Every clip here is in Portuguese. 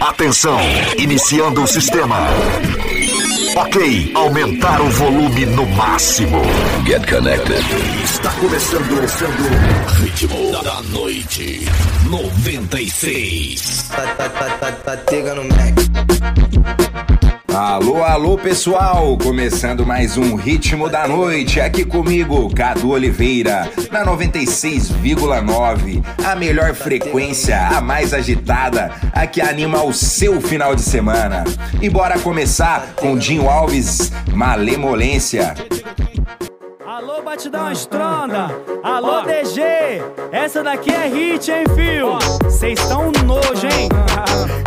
Atenção, iniciando o sistema. Ok, aumentar o volume no máximo. Get connected. Está começando, começando. Ritmo da noite 96. Tá, tá, tá, tá, tá pegando Mac. Alô, alô pessoal, começando mais um Ritmo da Noite, aqui comigo, Cadu Oliveira, na 96,9, a melhor frequência, a mais agitada, a que anima o seu final de semana. E bora começar com Dinho Alves, Malemolência. Alô, batidão estronda. Alô, DG. Essa daqui é hit, hein, fio? Cês tão nojo, hein?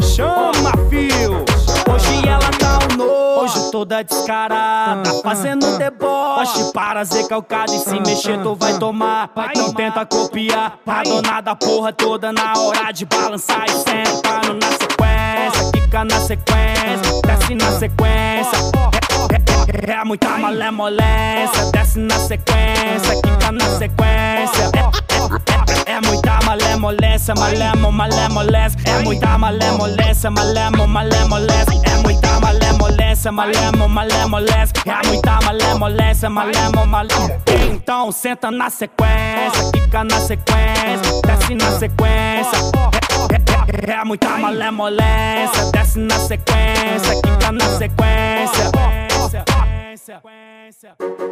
Chama, fio. Hoje ela tá um nojo, toda descarada. Fazendo deboche para ser calcada. E se mexer, tu vai tomar. Não tenta copiar. A dona da porra toda na hora de balançar e sentando na sequência. Fica na sequência, desce na sequência. É, é, é muita malemolência, desce na sequência, quica na sequência. É, é, é muita malemolência, malemo, malemolência. É muita malemolência, malemo, malemolência. É muita malemolência, malemo, malemolência. É muita malemolência, malemo, malemolência. Então senta na sequência, quica na sequência, desce na sequência. É, é, é muita malemolência, desce na sequência, quica na sequência.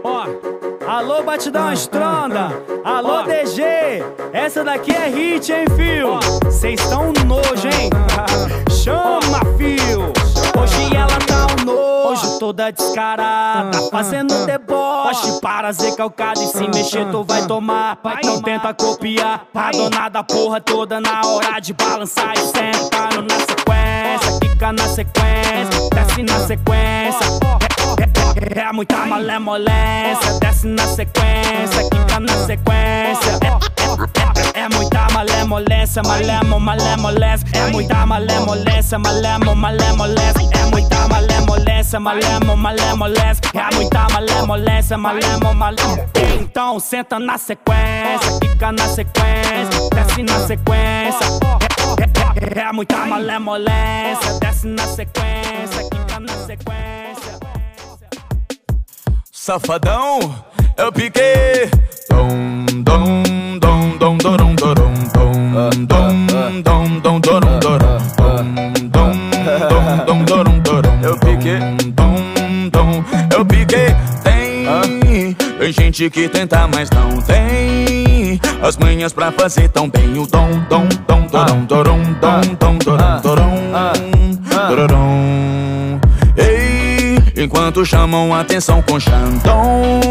Ó, alô batidão estronda, alô DG, essa daqui é hit, hein, fio? Cês tão nojo, hein? Chama, fio. Hoje ela tá um nojo, toda descarada, fazendo deboche para ser calcada e se mexer tu vai tomar. Não tenta copiar a dona da porra toda na hora de balançar e sentando na sequência, fica na sequência, desce na sequência. É, é, é muita malemolência, desce na sequência, quica na sequência. É, é, é muita malemolência, malemo, malemolência. É muita malemolência, malemo, malemolência. É muita malemolência, malemo, malemolência. É muita malemolência, malemo, malemolência. Então senta na sequência, quica na sequência, desce na sequência. É, é, é muita malemolência, desce na sequência, quica na sequência. Safadão, eu piquei. Dom, dom, dom, dom, dorom, dorom, dom, dom, dom, dom, dorom, dorom, dom, dom, dom, dorom, dorom. Eu piquei. Dom, dom, eu piquei. Tem, tem gente que tenta, mas não tem as manhas pra fazer tão bem o dom, dom, dom, dorom, dorom, dom, dom, dorom, dorom, dorom. Enquanto chamam atenção com Xandão,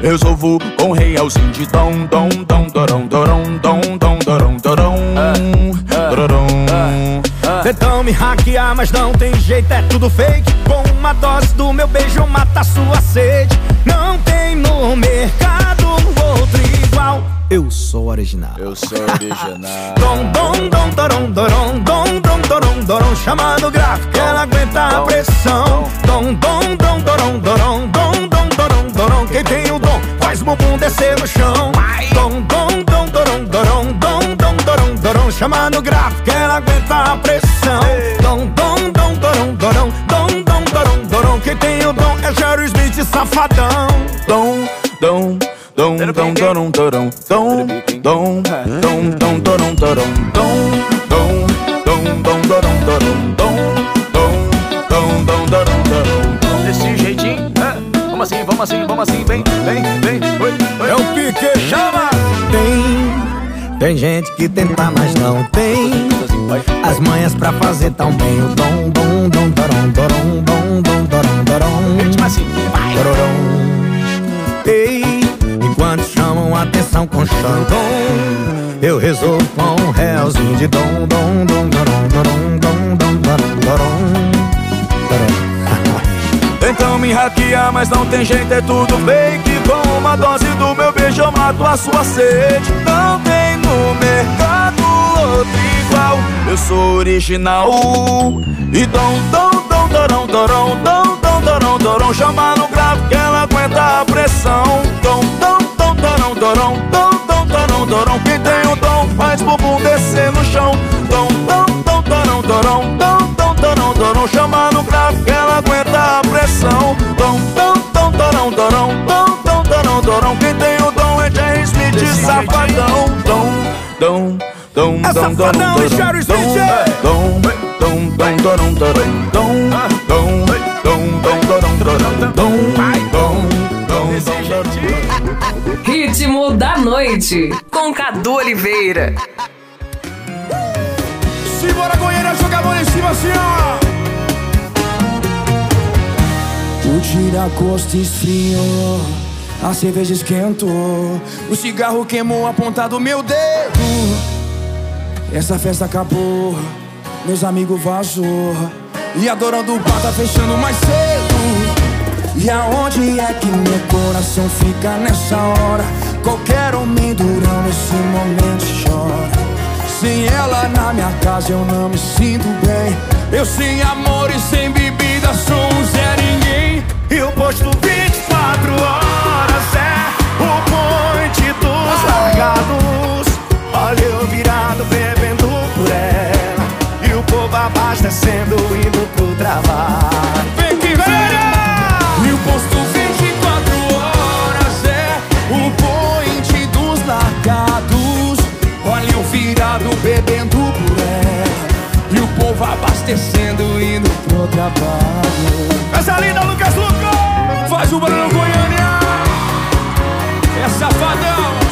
resolvo com realzinho de dom, dom, dom, dorom, dorom, dom, dom, dorom, dorom, dorom. Tentam me hackear, mas não tem jeito, é tudo fake. Com uma dose do meu beijo mata sua sede. Original. Eu sou original. Dom, dom, dom, dorom, dorom, dom, dom, dorom, dorom. Chamando gráfico, ela aguenta a pressão. Dom, dom, dom, dorom, dorom, dom, dom, dorom, dorom. Quem tem o dom faz o bumbum descer no chão. Dom, dom, dom, dorom, dorom, dom, dom, dorom, dorom. Chamando gráfico, ela aguenta a pressão. Dom, dom, dom, dorom, dorom, dom, dom, dorom, dorom. Quem tem o dom é Jerry Smith, safadão. Dom, dom, dom, dom, dorom, dorom, dom, dom, dom, dom, dorom, dorom, dom, dom, dom, dom, dorom, dorom, dom, dom, dom, dom, dorom, dorom. Desse jeitinho, é? Vamos assim, vamos assim, vamos assim, vem, vem, vem, oi, oi. É o pique, chama! Tem, tem gente que tenta, mas não tem As manhas pra fazer tão bem O dom, dom, dom, dorom, dorom, dom, dom, dorom, dorom assim, vai. Dororom. Ei, chamam atenção com Xandão Eu resolvo com um realzinho de dom, dom, dom, dom, dom, dorom, dorom Dorom. Tentam me hackear, mas não tem jeito, é tudo fake. Com uma dose do meu beijo eu mato a sua sede. Não tem no mercado outro igual. Eu sou original. E dom, dom, dom, dorão, dorão, dom, dom, dorão, dorão. Chama no grave que ela aguenta a pressão. Dom, dorão, dom, dom, torão, torão Quem tem o dom faz bumbum descer no chão Dom, dom, dom, torão, torão Dom, dom, torão, torão Chama no grave que ela aguenta a pressão Dom, dom, dom, torão, torão Dom, dom, torão, torão Quem tem o dom é Jerry Smith, safadão Dom, dom, dom, dom, dom, dom, dom, dom, dom, dom, dom, dom, dom, dom, Ritmo da noite, com Cadu Oliveira. Simbora, Goiânia, joga a mão em cima assim, ó. O tiracosto esfriou, a cerveja esquentou, o cigarro queimou a ponta do meu dedo. Essa festa acabou, meus amigos vazou, e adorando o bar tá fechando mais cedo. E aonde é que meu coração fica nessa hora? Qualquer homem durão nesse momento chora. Sem ela na minha casa eu não me sinto bem. Eu sem amor e sem bebida sou um zero ninguém. Eu posto 24 horas, é o ponte dos largados. Olha eu virado bebendo por ela. E o povo abastecendo indo pro trabalho. trabalho. Essa linda, Lucas Lucas! Faz o Bruno Goiânia! É safadão!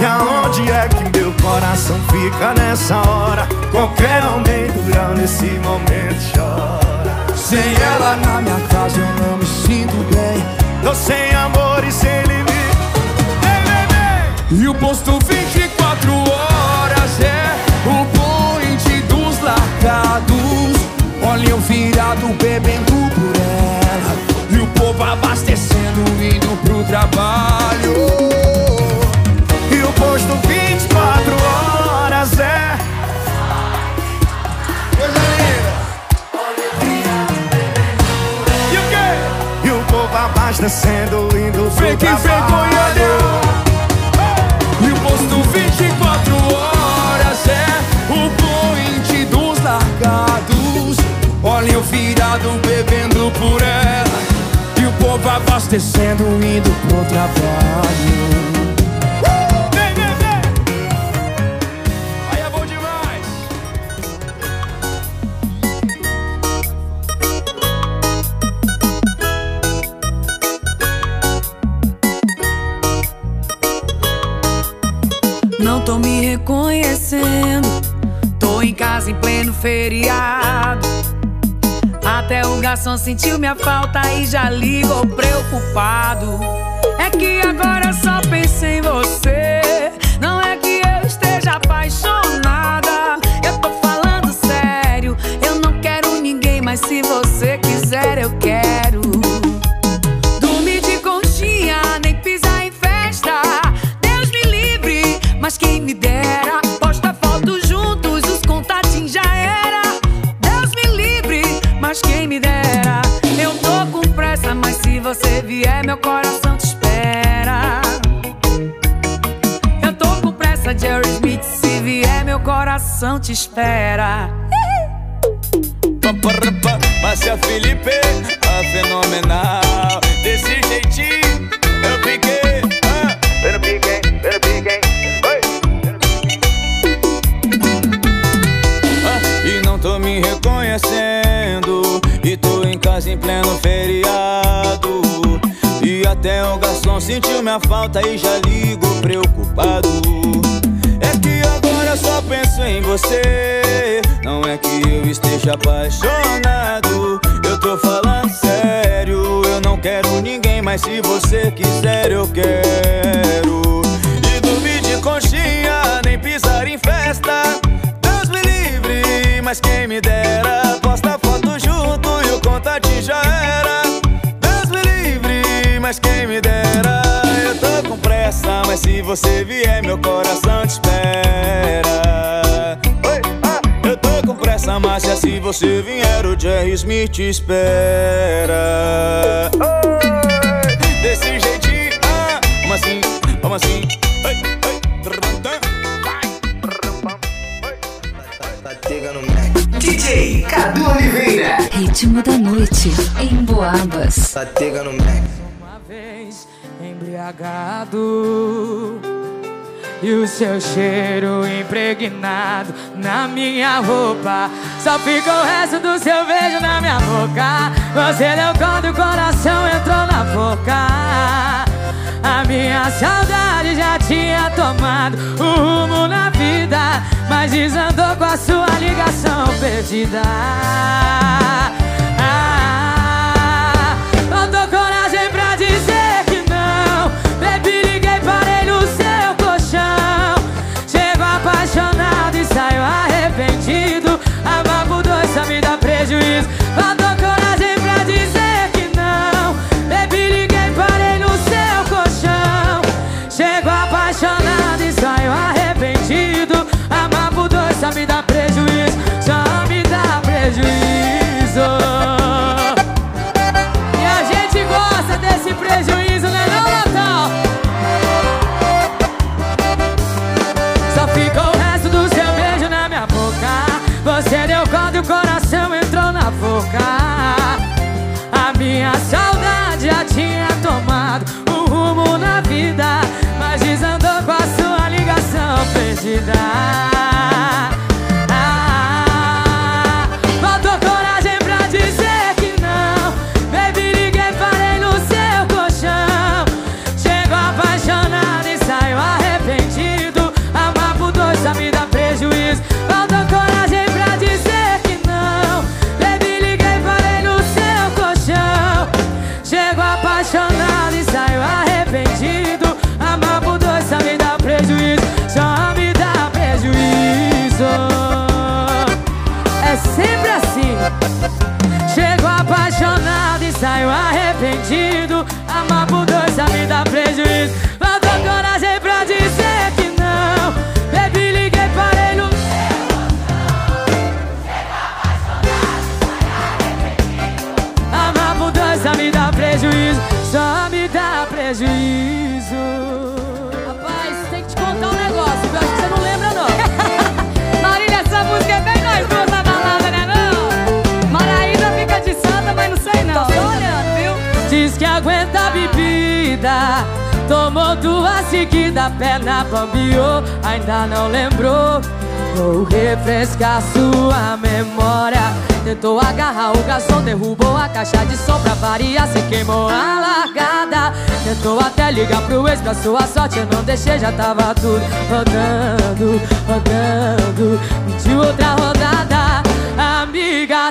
E aonde é que meu coração fica nessa hora? Qualquer homem durão nesse momento chora Sem ela na minha casa eu não me sinto bem Tô sem amor e sem e o posto 24 horas é o point dos lacados. eu virado bebendo por ela. E o povo abastecendo, indo pro trabalho. E o posto 24 horas é. Coisa linda! E o quê? E o povo abastecendo, indo pro Fique trabalho. Fique! por ela E o povo abastecendo, indo pro trabalho. coração sentiu minha falta e já ligou preocupado. É que agora te espera. Márcia Felipe, a fenomenal. Desse jeitinho, eu piquei. Eu piquei, eu piquei. E não tô me reconhecendo. E tô em casa em pleno feriado. E até o garçom sentiu minha falta e já me te espera. Oi, desse jeitinho, ah, vamos assim, vamos assim. Ei, ei. Tá, tá, tá DJ Cadu Oliveira. Ritmo da noite em Boabas. Satega no Mac. Uma vez embriagado e o seu cheiro impregnado na minha roupa. Só ficou o resto do seu beijo na minha boca. Você deu conta o coração entrou na boca. A minha saudade já tinha tomado o rumo na vida, mas desandou com a sua ligação perdida. Boca A minha saudade já tinha tomado um rumo na vida Mas desandou com a sua ligação perdida Diz que aguenta a bebida. Tomou duas seguidas, perna bambiou Ainda não lembrou. Vou refrescar sua memória. Tentou agarrar o garçom, derrubou a caixa de som pra variar Cê queimou a largada. Tentou até ligar pro ex pra sua sorte Eu não deixei, já tava tudo rodando, rodando. Pediu outra rodada Amiga,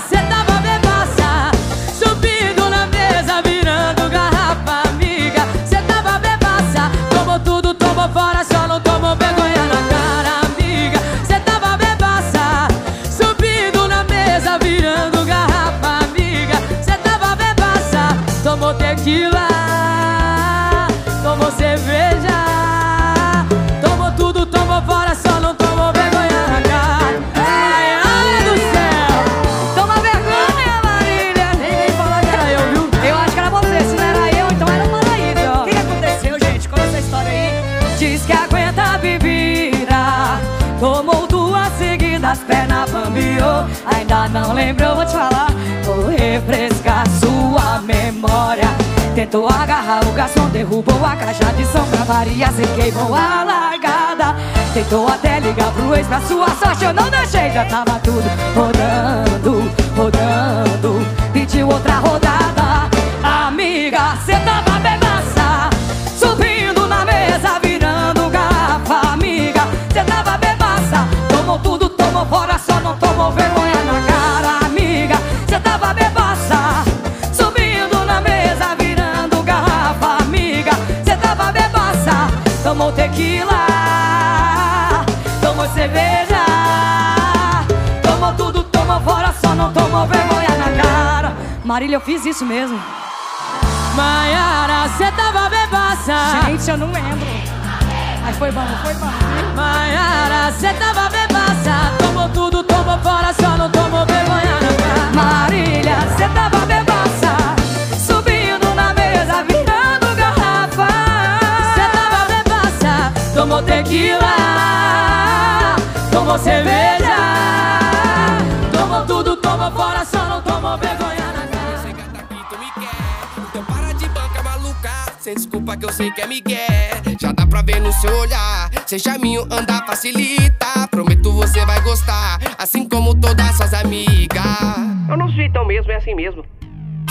fora, só não tomou vergonha na cara, amiga. Cê tava bebaça Subindo na mesa, virando garrafa, amiga. Cê tava bebaça Tomou tequila Tomou cerveja lembrou, vou te falar. Vou refrescar sua memória. Tentou agarrar o garçom, derrubou a caixa de som pra variar Cê queimou a largada. Tentou até ligar pro ex pra sua sorte. Eu não deixei, já tava tudo rodando, rodando. Pediu outra rodada. Amiga, cê tava bebaça. Subindo na mesa, virando garrafa, amiga Cê tava bebaça. Tomou tudo, tomou fora, só não tomou vergonha Tomou tequila Tomou cerveja Tomou tudo, tomou fora, só não tomou vergonha na cara Marília, eu fiz isso mesmo. Maiara, cê tava bebaça Gente, eu não lembro. Mas foi bom, foi bom. Maiara, cê tava bebaça Tomou tudo, tomou fora, só não tomou vergonha na cara Marília, Cê tava bebaça Tomou tequila, tomou cerveja. Tomou tudo, tomou fora, só não tomou vergonha na cara. Chega daqui, tu me quer. Então para de banca maluca. Sem desculpa que eu sei que é Miguel. Já dá pra ver no seu olhar. Sem chaminho andar facilita. Prometo você vai gostar. Assim como todas suas amigas. Eu não sei, então mesmo, é assim mesmo.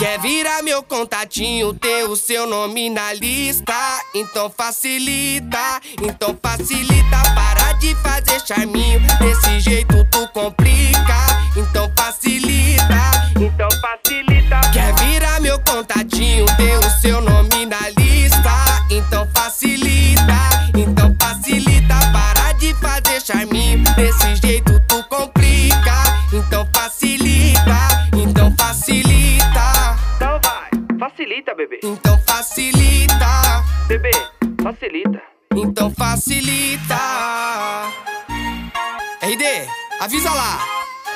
Quer virar meu contatinho, ter o seu nome na lista? Então facilita, então facilita. Para de fazer charminho, desse jeito tu complica. Então facilita, então facilita. Quer virar meu contatinho, ter o seu nome na lista? Então facilita, então facilita. Para de fazer charminho, desse jeito tu complica. Então facilita, então facilita. Então facilita, bebê. Então facilita, bebê, facilita. Então facilita. RD, avisa lá.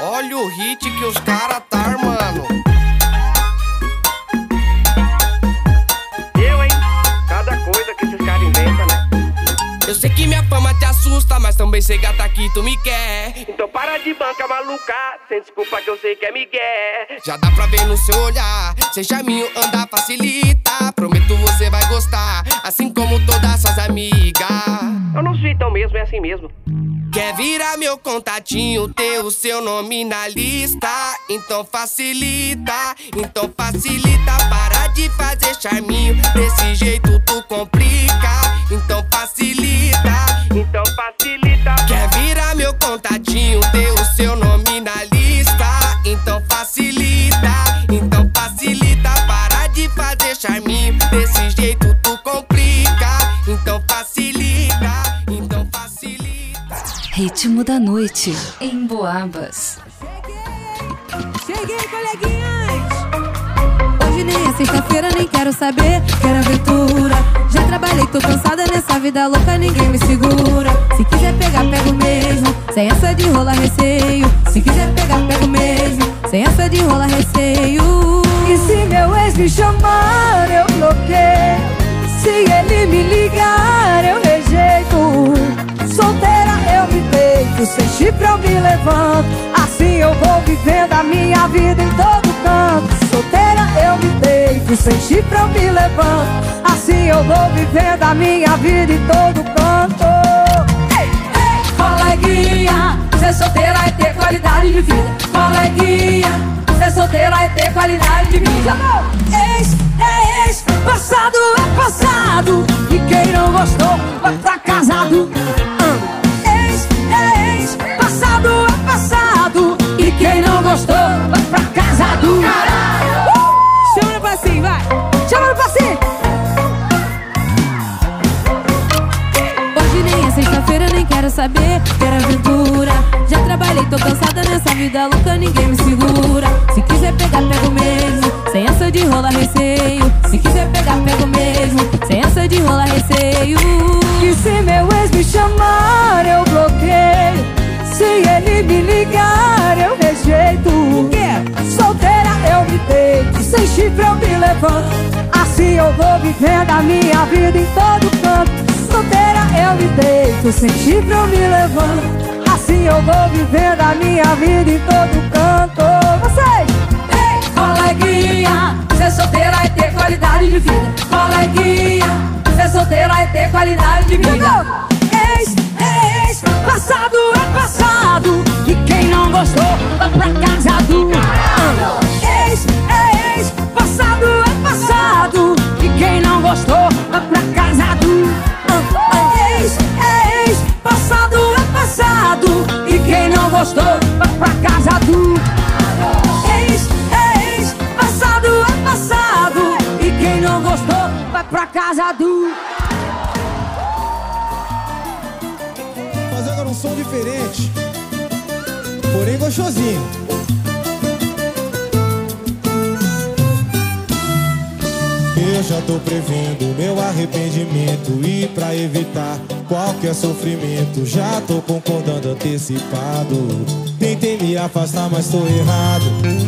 Olha o hit que os cara tá armando. Eu, hein? Cada coisa que esses caras inventam, né? Eu sei que minha fama te mas também sei gata que tu me quer. Então para de banca maluca, sem desculpa que eu sei que é migué. Já dá pra ver no seu olhar, sem charminho andar facilita. Prometo você vai gostar, assim como todas suas amigas. Eu não sou então mesmo, é assim mesmo. Quer virar meu contatinho, ter o seu nome na lista? Então facilita, então facilita. Para de fazer charminho, desse jeito tu complica. Facilita. Quer virar meu contatinho, ter o seu nome na lista? Então facilita, então facilita. Para de fazer charminho, desse jeito tu complica. Então facilita, então facilita. Ritmo da noite em Boabas. Cheguei, coleguinhas! Hoje nem é sexta-feira, nem quero saber, quero aventura. Trabalhei, tô cansada nessa vida louca, ninguém me segura. Se quiser pegar, pego mesmo, sem essa de rola receio. Se quiser pegar, pego mesmo, sem essa de rola receio. E se meu ex me chamar, eu bloqueio. Se ele me ligar, eu rejeito. Solteira eu me deito, sem chifre eu me levanto. Assim eu vou vivendo a minha vida em todo canto. Solteira eu me deito, sem chifre eu me levanto. Assim eu vou vivendo a minha vida em todo canto. Ei, ei, Coleguinha, ser solteira é ter qualidade de vida. Coleguinha, ser solteira é ter qualidade de vida. Ex é ex, passado é passado. E quem não gostou vai pra casado. Ex é ex, passado é passado. E quem não gostou vai pra casado. Uh! Chama no passinho, vai. Quero saber, quero aventura. Já trabalhei, tô cansada nessa vida louca, ninguém me segura. Se quiser pegar, pego mesmo, sem essa de rola receio. Se quiser pegar, pego mesmo, sem essa de rola receio. E se meu ex me chamar, eu bloqueio. Se ele me ligar, eu rejeito. Solteira eu me deito, sem chifre eu me levanto. Assim eu vou vivendo a minha vida em todo canto. Solteira eu me deito, sem chifre eu me levanto. Assim eu vou vivendo a minha vida em todo canto. Vocês! Ei, coleguinha, ser solteira é ter qualidade de vida. Coleguinha, ser solteira é ter qualidade de vida. Ex é ex, passado é passado. E quem não gostou, vai pra casa do. Ah. Ex é ex, passado é passado. E quem não gostou, vai pra casa do. Gostou, vai pra casa do. Ex ex, passado é passado. E quem não gostou, vai pra casa do. Fazendo um som diferente, porém gostosinho. Eu já tô prevendo meu arrependimento E pra evitar qualquer sofrimento. Já tô concordando antecipado. Tentei me afastar, mas tô errado.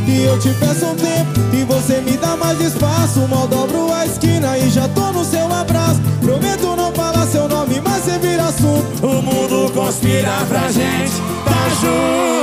E eu te peço um tempo E você me dá mais espaço. Mal dobro a esquina e já tô no seu abraço. Prometo não falar seu nome, mas você vira assunto. O mundo conspira pra gente. Tá junto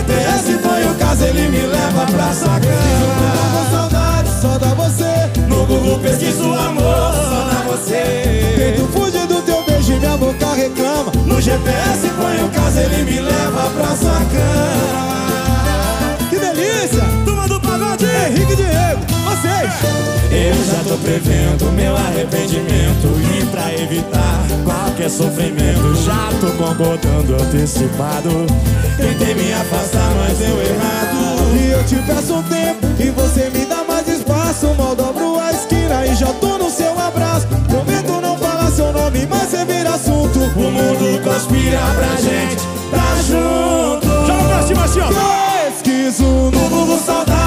BTS foi o caso, ele me leva pra sua cama Diz saudade, só dá você. No Google pesquiso amor, só dá você. Feito fuge do teu beijo e minha boca reclama. No GPS põe o caso, ele me leva pra sua cama Que delícia! Turma do pagode, Henrique Diego vocês! Eu já tô prevendo meu arrependimento E pra evitar qualquer sofrimento Já tô concordando antecipado. Tentei me afastar, mas deu errado. E eu te peço um tempo E você me dá mais espaço. Mal dobro a esquina e já tô no seu abraço. Prometo não falar seu nome, mas você vira assunto. O mundo conspira pra gente tá junto. Cima assim, ó Pesquiso no Google saudade,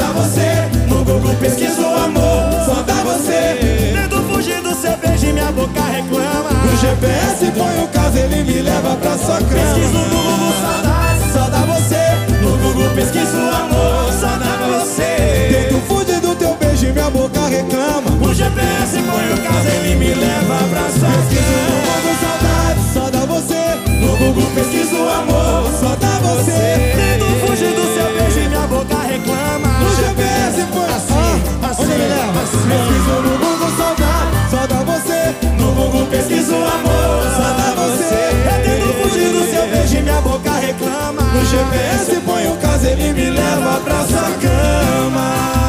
dá você No Google pesquiso amor, só dá você. Tento fugir do seu beijo e minha boca reclama. No GPS põe o caso, ele me leva pra sua cama. Pesquiso no Google saudade, só dá você No Google pesquiso amor, só dá você. Tento fugir do teu beijo e minha boca reclama. O GPS põe o caso, ele me leva pra sua cama no Google saudade, só dá você No Google pesquiso amor, só dá você. Tento fugir do seu beijo e minha boca reclama Põe assim, assim, onde ele leva? Pesquiso no Google saudade, só dá você. No Google pesquiso amor, só dá você. Eu tento fugir do seu beijo e minha boca reclama. No GPS põe o caso, ele me leva pra sua cama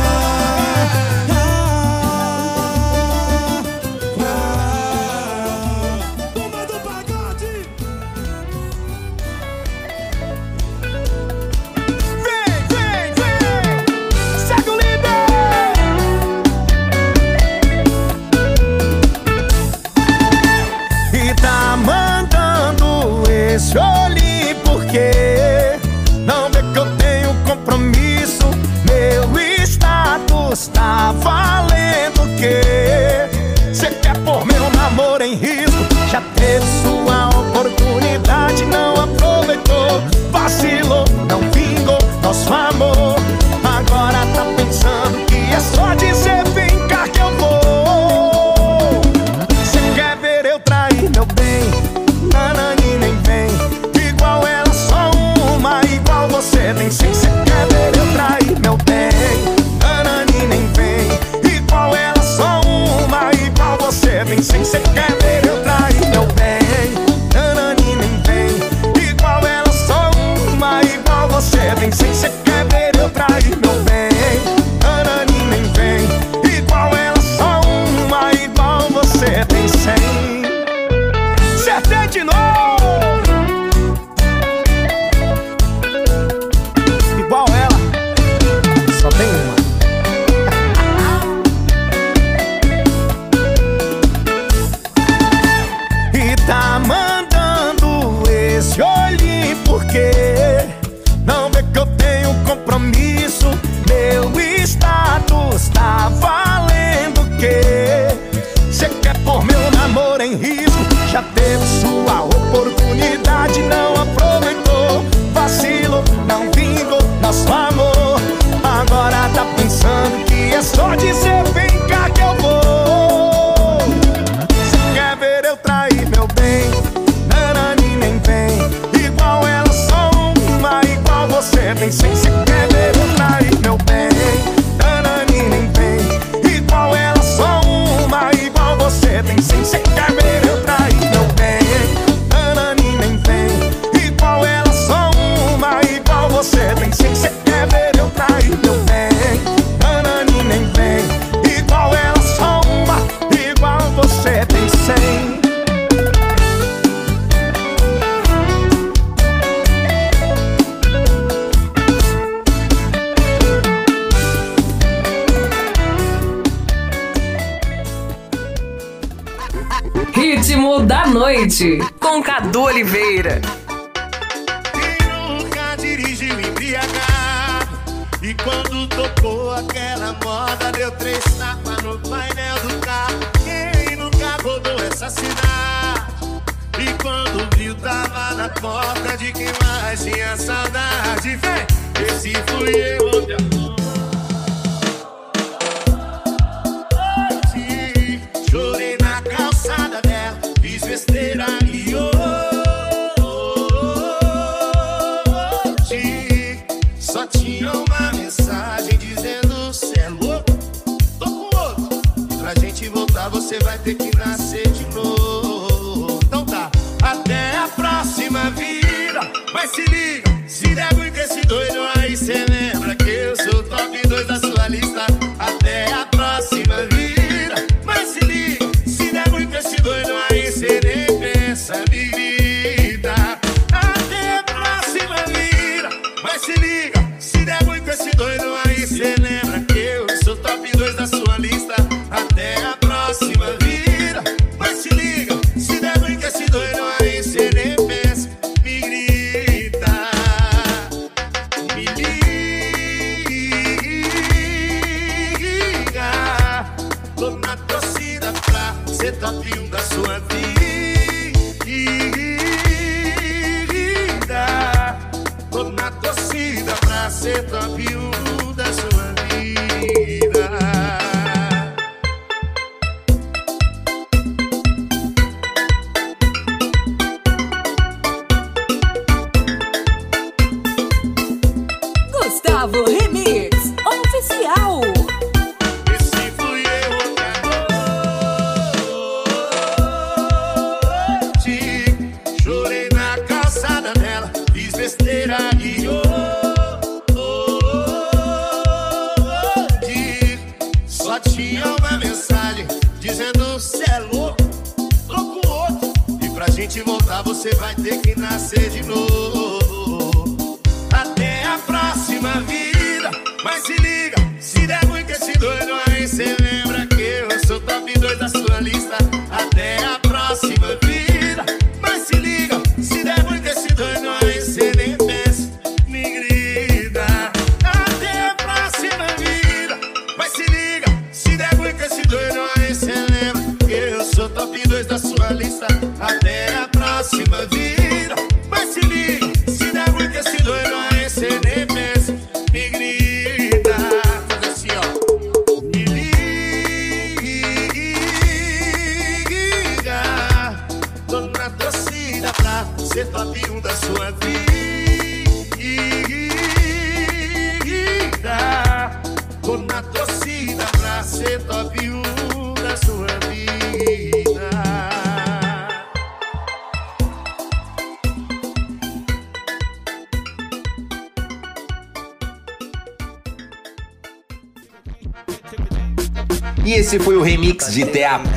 noite, você vai ter que nascer de novo. Até a próxima vida, mas se liga,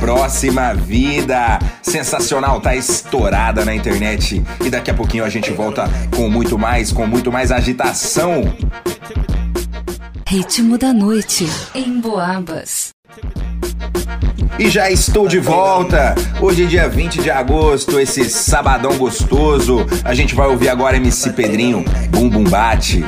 Próxima Vida. Sensacional, tá estourada na internet. E daqui a pouquinho a gente volta com muito mais, com muito mais agitação. Ritmo da noite em Boabas. E já estou de volta. Hoje é dia 20 de agosto, esse sabadão gostoso. A gente vai ouvir agora MC Pedrinho, Bum Bum Bate.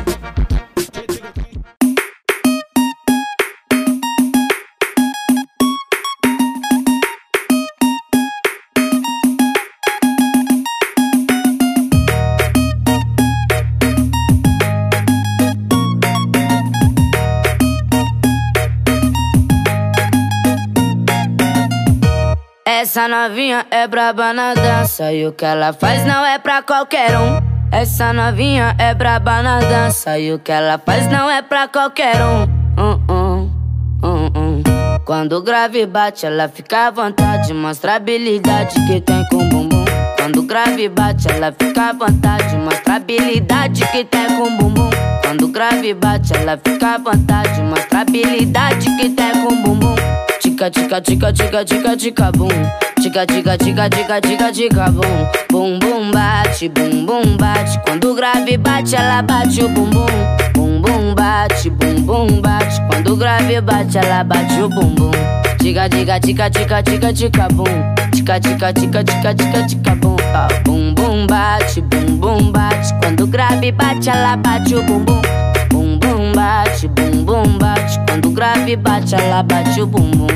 Essa novinha é braba na dança e o que ela faz não é pra qualquer um. Essa novinha é braba na dança e o que ela faz não é pra qualquer um. Hum, hum, hum. Quando o grave bate, ela fica à vontade, mostra a habilidade que tem com o bumbum. Quando o grave bate, ela fica à vontade, mostra a habilidade que tem com o bumbum. Quando o grave bate, ela fica à vontade, mostra a habilidade que tem com o bumbum. Tica, tica, tica, tica, tica, tica, bum. Tica, tica, tica, tica, tica, tica, bum. Bum, bum, bate, bum, bum, bate. Quando o grave bate, ela bate o bumbum. Bum, bum, bate, bum, bum, bate. Quando o grave bate, ela bate o bumbum. Tica, tica, tica, tica, tica, tica, bum. Tica, tica, tica, tica, tica, tica, bum. Ah, bum, bum, bate, bum, bum, bate. Quando o grave bate, ela bate o bumbum. Bum, bum, bate, bum, bum, bate. Quando o grave bate, ela bate o bumbum.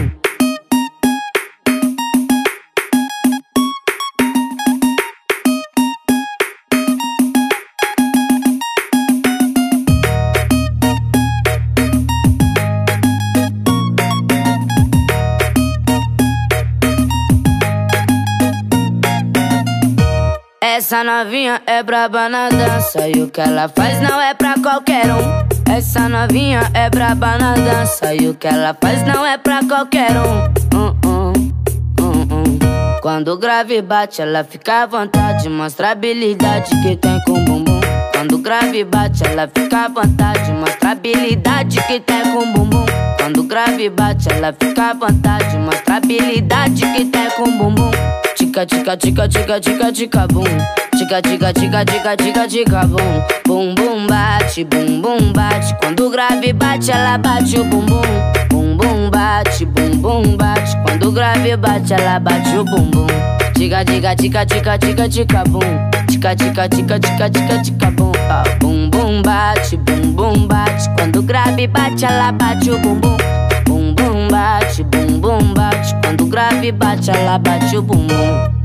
Essa novinha é braba na dança e o que ela faz não é pra qualquer um. Essa novinha é braba na dança e o que ela faz não é pra qualquer um. Hum, hum, hum, hum. Quando o grave bate, ela fica à vontade, mostra a habilidade que tem com o bumbum. Quando grave bate, ela fica à vontade, mostra habilidade que tem com o bumbum. Quando grave bate, ela fica à vontade, mostra habilidade que tem com o bumbum. Tica, tica, tica, tica, tica, tica, bum. Tica, tica, tica, tica, tica, tica, bum. Bum, bum, bate, bum, bum, bate. Quando grave bate, ela bate o bumbum. Bum, bum, bate, bum, bum, bate. Quando grave bate, ela bate o bumbum. Tica, tica, tica, tica, tica, tica, bum. Tica, tica, tica, tica, tica, tica, bum. Ah, bum, bum, bate, bum, bum, bate. Quando grave bate, ela bate o bumbum. Bum, bum, bate, bum, bum, bate. Quando grave bate, ela bate o bumbum.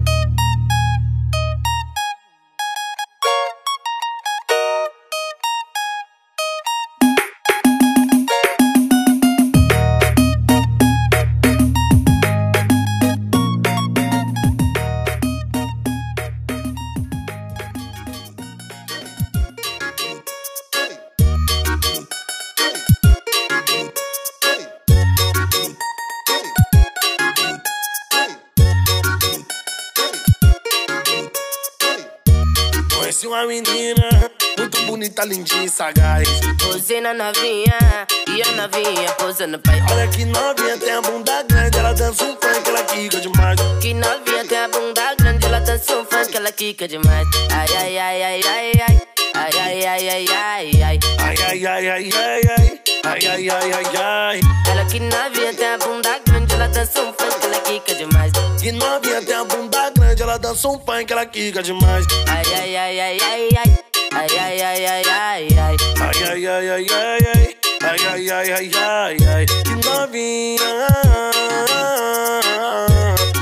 Lindinha e sagaz. Posei novinha e a novinha posando pai. Olha que novinha tem a bunda grande, ela dança um funk, ela quica demais. Que novinha tem a bunda grande, ela dança um funk, ela quica demais. Ai, ai, ai, ai, ai, ai. Ai, ai, ai, ai, ai, ai. Ai, ai, ai, ai, ai, ai. Ai, ai, ai, ai, ai. Ela que novinha tem a bunda grande, ela dança um funk, ela quica demais. Que novinha tem a bunda grande, ela dança um funk, ela quica demais. Ai, ai, ai, ai, ai, ai. Ai, ai, ai, ai, ai, ai. Ai, ai, ai, ai, ai, ai. Ai, ai, ai, ai, ai, ai. Que novinha.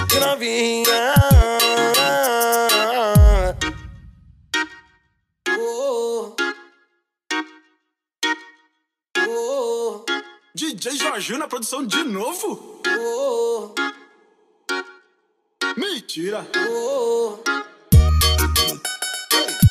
Que novinha. Oh. Oh. DJ Jorginho na produção de novo? Oh. Mentira! Oh. Conheci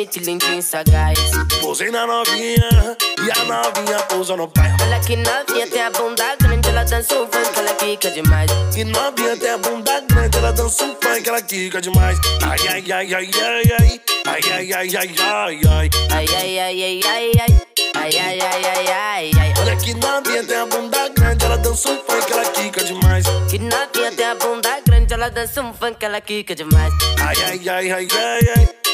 e lindinha e sagaz. Pousei na novinha e a novinha pousa no pai. Olha que novinha tem a bunda grande, ela dança um funk, ela quica demais. Que novinha tem a bunda grande, ela dança um funk, ela quica demais. Ai, ai, ai, ai, ai, ai. Ai, ai, ai, ai, ai, ai. Ai, ai, ai, ai, ai, ai. Ai, ai, ai, ai, ai, ai. Olha que novinha tem a bunda grande, ela dança um funk, ela quica demais. Que novinha tem a bunda grande, ela dança um funk, ela quica demais. Ai, ai, ai, ai, ai, ai.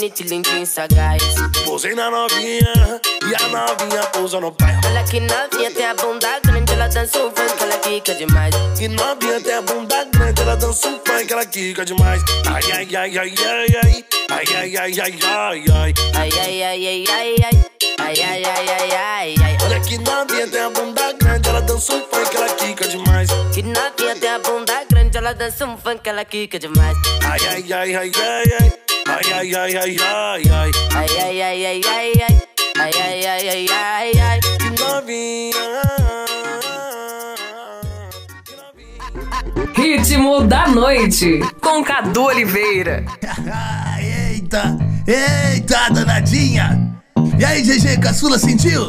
Bonita e e sagaz. Pousei na novinha e a novinha pousa no pai. Olha que novinha tem a bunda grande, ela dança um funk, ela quica demais. Que novinha tem a bunda grande, ela dança um funk, ela quica demais. Ai, ai, ai, ai, ai, ai. Ai, ai, ai, ai, ai, ai. Ai, ai, ai, ai, ai, ai. Ai, ai, ai, ai, ai, ai. Olha que novinha tem a bunda grande, ela dança um funk, ela quica demais. Que novinha tem a bunda grande, ela dança um funk, ela quica demais. Ai, ai, ai, ai, ai, ai. Ai, ai, ai, ai, ai, ai. Ai, ai, ai, ai, ai, ai. Ai, ai, ai, ai, ai, ai. Que novinha. Ritmo da noite, com Cadu Oliveira. Eita, eita, danadinha. E aí, GG, caçula sentiu?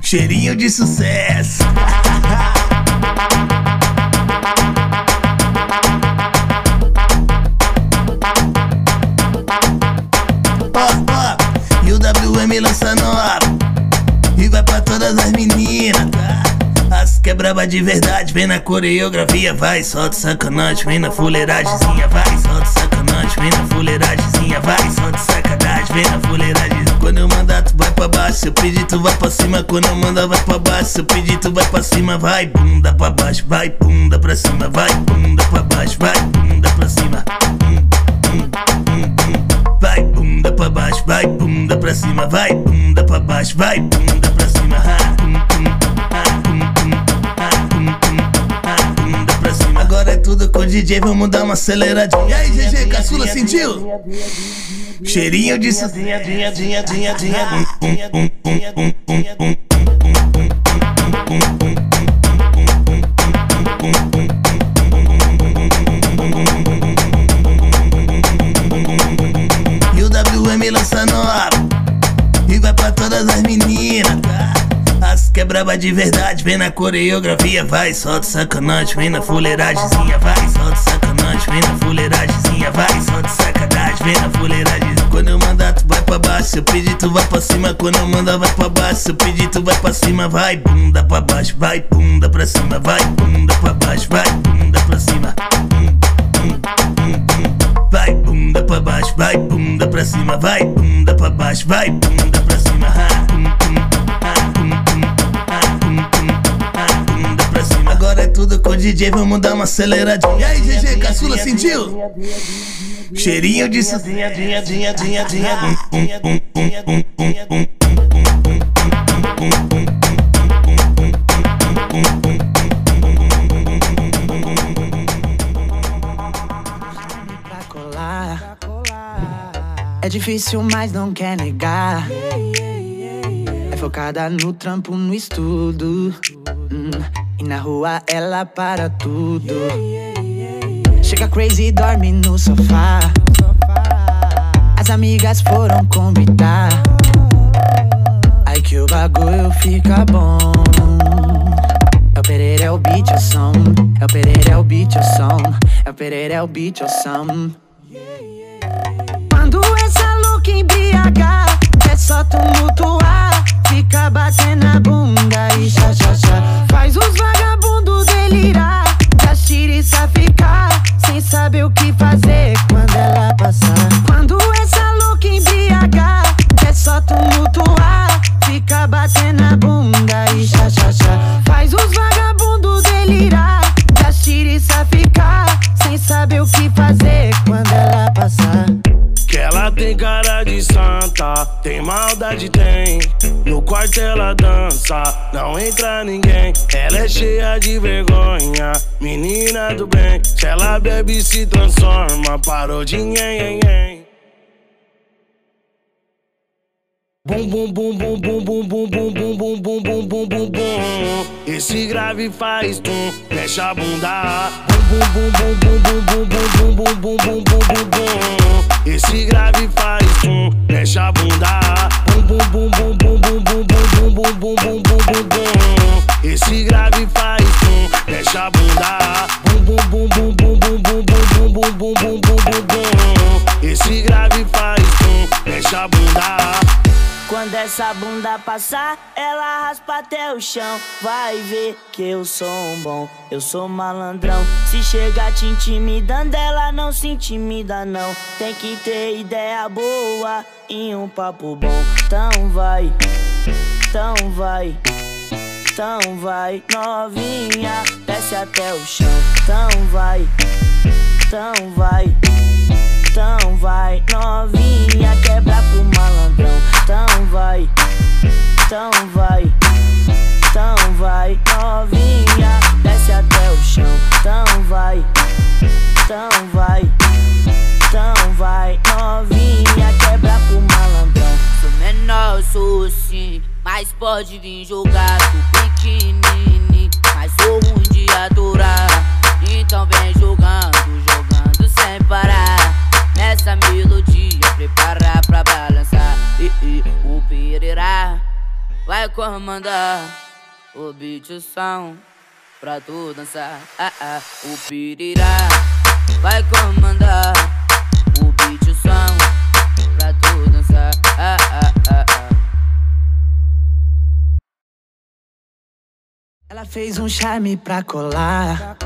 Cheirinho de sucesso. WM lança nova. E vai pra todas as meninas? As que é braba de verdade, vem na coreografia, vai, solta sacanagem, vem na fuleiragemzinha, vai, solta sacanagem, vem na fuleiragemzinha, vai, solta sacanagem, vem na fuleiragem. Quando eu mandar, tu vai pra baixo, se eu pedir, tu vai pra cima. Quando eu mandar, vai pra baixo, se eu pedir, tu vai pra cima, vai, bunda pra baixo, vai, bunda pra cima, vai, bunda pra baixo, vai, bunda pra cima. Vai, bunda pra baixo, vai, bunda pra cima, vai, bunda pra baixo, vai, bunda pra cima. Bunda pra cima. Agora é tudo com o DJ, vamos dar uma aceleradinha. E aí, GG, caçula, sentiu? Cheirinho de sozinha, dinha, dinha, dinha, dinha. Bum, bum, bum, bum, bum, bum, o WM lança nova E vai pra todas as meninas, tá? As que é de verdade, vem na coreografia Vai, solta sacanagem, vem na fuleiragemzinha Vai, solta sacanagem, vem na fuleiragemzinha Vai, solta sacanagem, vem na fuleiragem. Quando eu mandar, tu vai pra baixo. Se eu pedir, tu vai pra cima. Quando eu mandar, vai pra baixo. Se eu pedir, tu vai pra cima Vai, bunda pra baixo, vai, bunda pra cima Vai, bunda pra baixo, vai, bunda pra cima. Vai, bunda pra baixo, vai, bunda pra cima Vai, bunda pra baixo, vai, bunda pra cima bunda pra cima Agora é tudo com o DJ, vamos dar uma aceleradinha E aí, GG, caçula, sentiu? Cheirinho de suzinha, dinha, dinha, dinha, dinha. É difícil, mas não quer negar. É focada no trampo, no estudo. Hum, E na rua ela para tudo. Chega crazy, dorme no sofá. As amigas foram convidar. Aí que o bagulho fica bom. É o Pereira, é o beat, é o som. É o Pereira, é o beat, é o som. É o Pereira, é o beat, é o som. É só tumultuar. Fica batendo a bunda e xa xa xa. Faz os vagabundos delirar. Das tiriça ficar sem saber o que fazer maldade, tem. No quarto ela dança, não entra ninguém. Ela é cheia de vergonha, menina do bem. Se ela bebe, se transforma, parou de nhen, nhen. Bum bum bum bum bum bum bum bum bum bum bum bum bum bum bum. Esse grave faz tum, mexe a bunda. Bum bum bum bum bum bum bum bum bum bum bum bum bum bum. Esse grave faz tum, mexe a bunda. Bum bum bum bum bum bum bum bum bum bum bum bum bum bum bum. Esse grave faz tum, mexe a bunda. Bum bum bum bum bum bum bum bum bum bum bum bum bum bum bum. Esse grave faz tum, mexe a bunda. Quando essa bunda passar, ela raspa até o chão. Vai ver que eu sou um bom, eu sou malandrão. Se chegar te intimidando, ela não se intimida, não. Tem que ter ideia boa e um papo bom. Então vai, então vai, então vai, novinha, desce até o chão. Então vai, então vai. Então vai, novinha, quebra pro malandrão. Então vai, então vai, então vai, novinha, desce até o chão. Então vai, então vai, vai, novinha, quebra pro malandrão. Sou menor, sou sim, mas pode vir jogar. Sou pequenininho, mas sou ruim de adorar. Então vem jogando, jogando sem parar. Nessa melodia, preparar pra balançar. E, e, o Pereira vai comandar o beat o som pra tu dançar. Ah, ah, o Pereira vai comandar Ela fez um charme pra colar.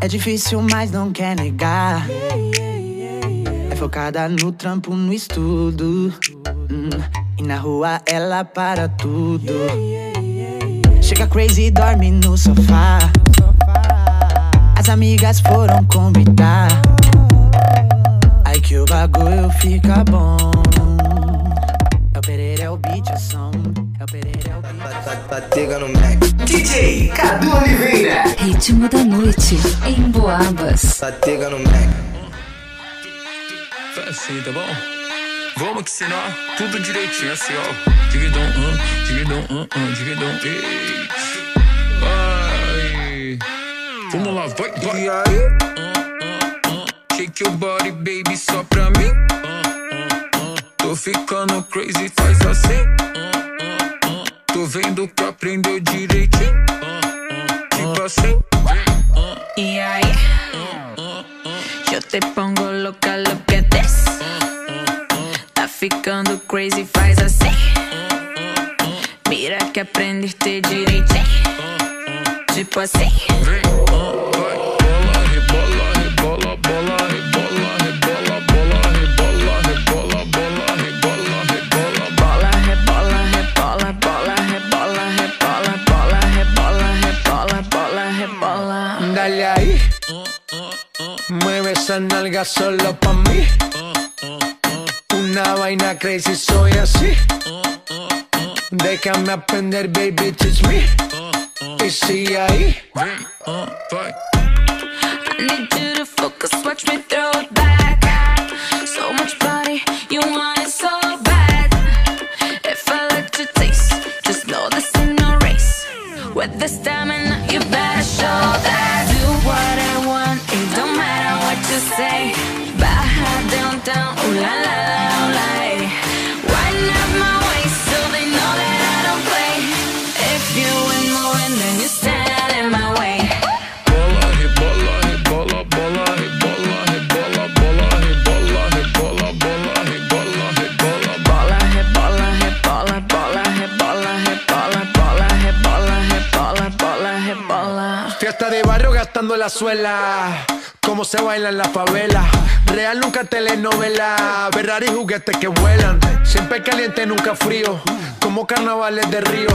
É difícil, mas não quer negar. É focada no trampo, no estudo. Hum, E na rua ela para tudo. Chega crazy, dorme no sofá. As amigas foram convidar. Bagulho fica bom. É o Pereira, é o beat, é o som. É o Pereira, é o beat. Tá, tá pegando Mac. DJ Cadu Oliveira. Ritmo da noite em Boabas. Tá pegando Mac. Faz assim, tá bom? Vamos que senão tudo direitinho assim, ó. Digidão, um, digidão, um, um, digidão, ei. Vai. Vamos lá, vai, vai. E aí? Shake your body, baby, só pra mim. Tô ficando crazy, faz assim. Tô vendo que aprendeu direitinho. Tipo assim. Y ahí, yo te pongo loca, lo que des. Tá ficando crazy, faz assim. Mira que aprendiste direitinho. Tipo assim. Dale ahí. Mueve esa nalga solo pa' mí. Una vaina crazy, soy así. Déjame aprender, baby, teach me. Y sigue ahí. I need to focus, watch me throw it back. So much body, you want it so bad. If I let you taste, just know this ain't no race. With the stamina, la suela. Cómo se baila en la favela. Real nunca telenovela. Ferrari juguetes que vuelan. Siempre caliente, nunca frío. Como carnavales de río.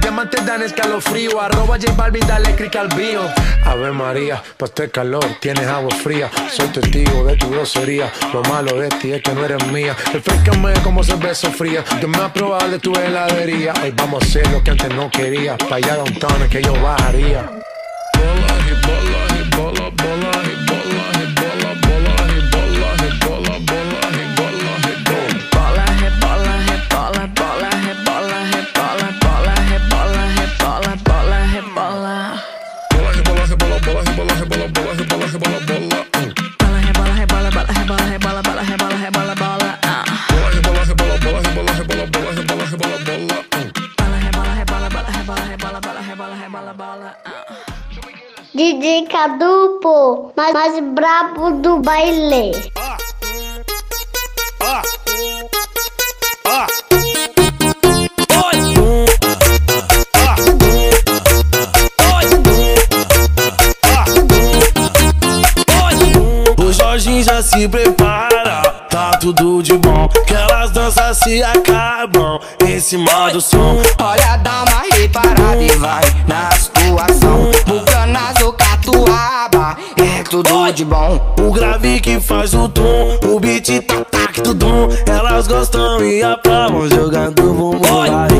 Diamantes dan escalofrío. Arroba J Balvin, dale click al bio. Ave María, pa' este calor tienes agua fría. Soy testigo de tu grosería. Lo malo de ti es que no eres mía. Refrescame como cerveza fría. Yo me probado de tu heladería. Hoy vamos a hacer lo que antes no quería. Pa' allá downtown es que yo bajaría. Bola, rebola, rebola, bola, rebola, rebola, bola, rebola, rebola, bola, rebola. Bola, rebola, rebola, DJ Cadu, pô, mais, mais brabo do baile. O Jorginho já se prepara, tá tudo de bom. Que elas danças se acabam em cima do som. Olha, dá uma reparada e vai na situação. De bom. O grave que faz o tom, o beat tá tac tudum. Elas gostam e aplaudem jogando bumbum.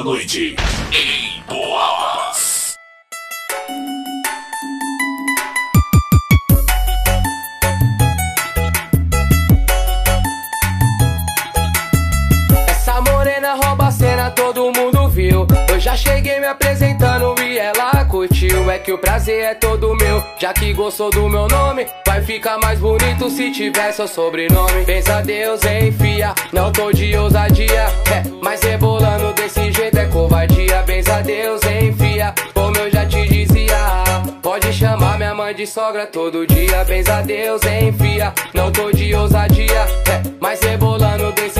Da noite em Boas. Essa morena rouba a cena, todo mundo viu. Eu já cheguei me apresentando e ela curtiu. É que o prazer é todo meu, já que gostou do meu nome. Vai ficar mais bonito se tiver seu sobrenome. Pensa Deus, enfia, não tô de ousadia. É, mas rebolando é covardia. Pensa Deus, enfia, como eu já te dizia. Pode chamar minha mãe de sogra todo dia. Pensa Deus, enfia, não tô de ousadia. É, mas rebolando desse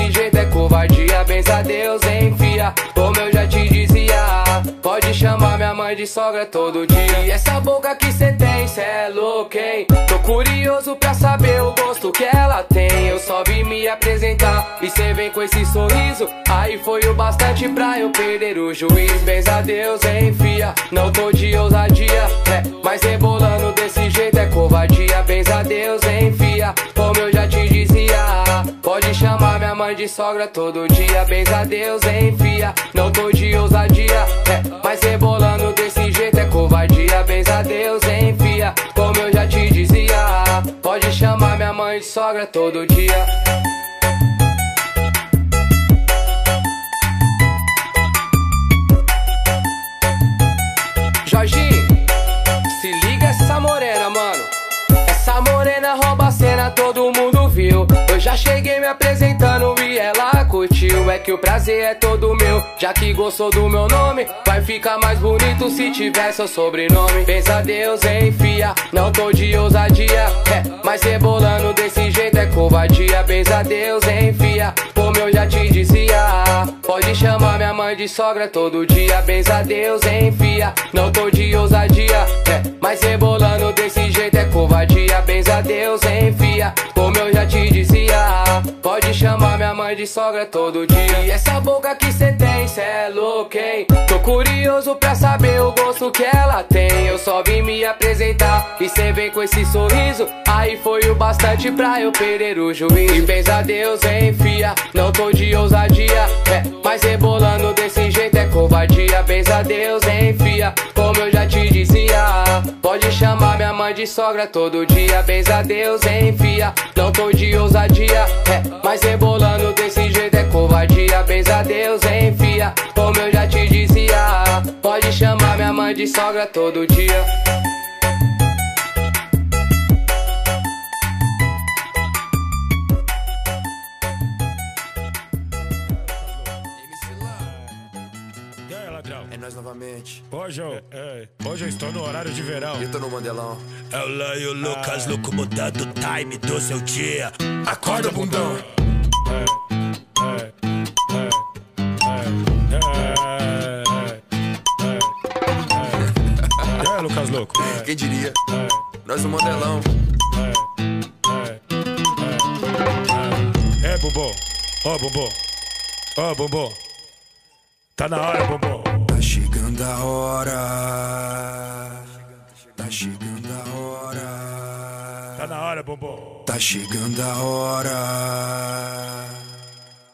covardia. Pensa Deus, enfia, como eu já te dizia. Pode chamar minha mãe de sogra todo dia. E essa boca que cê tem, cê é louco, hein? Tô curioso pra saber o gosto que ela tem. Eu só vim me apresentar e cê vem com esse sorriso. Aí foi o bastante pra eu perder o juiz. Benza Deus, enfia, não tô de ousadia. É, mas rebolando desse jeito é covardia. Benza Deus, enfia, como eu já te dizia. Pode chamar minha mãe de sogra todo dia. Benza Deus, enfia, não tô de ousadia. É, mas rebolando desse jeito é covardia. Benza Deus, enfia, como eu já te dizia. Pode chamar minha mãe de sogra todo dia. Jorginho, viu. Eu já cheguei me apresentando e ela curtiu. É que o prazer é todo meu, já que gostou do meu nome. Vai ficar mais bonito se tiver seu sobrenome. Pensa Deus, enfia, não tô de ousadia. É, mas rebolando desse jeito é covardia. Pensa Deus, enfia, como eu já te dizia. Pode chamar minha mãe de sogra todo dia. Pensa Deus, enfia, não tô de ousadia. É, mas rebolando desse jeito é covardia. Pensa Deus, enfia, como eu já te dizia. Pode chamar minha mãe de sogra todo dia. E essa boca que cê tem, cê é louco, hein? Tô curioso pra saber o gosto que ela tem. Eu só vim me apresentar e cê vem com esse sorriso. Aí foi o bastante pra eu perder o juízo. E pensa Deus, enfia, não tô de ousadia. É, mas rebolando desse jeito é covardia. Pensa Deus, enfia, como eu já te dizia. Pode chamar minha mãe de sogra todo dia, benza a Deus, enfia. Não tô de ousadia, é, mas rebolando desse jeito é covardia, benza a Deus, enfia. Como eu já te dizia, pode chamar minha mãe de sogra todo dia. Novamente. Hoje eu, é, hoje eu estou no horário de verão. E tô no Mandelão. É o Laio Lucas, louco mudando o time do seu dia. Acorda, bundão. É, é, é, é, é, é, é. E Lucas Louco? Quem diria? Nós no Mandelão. É, Bumbum. Ó, Bumbum. Ó, Bumbum. Tá na hora, Bumbum. Tá chegando a hora. Tá chegando a hora. Tá na hora, Bumbum. Tá chegando a hora.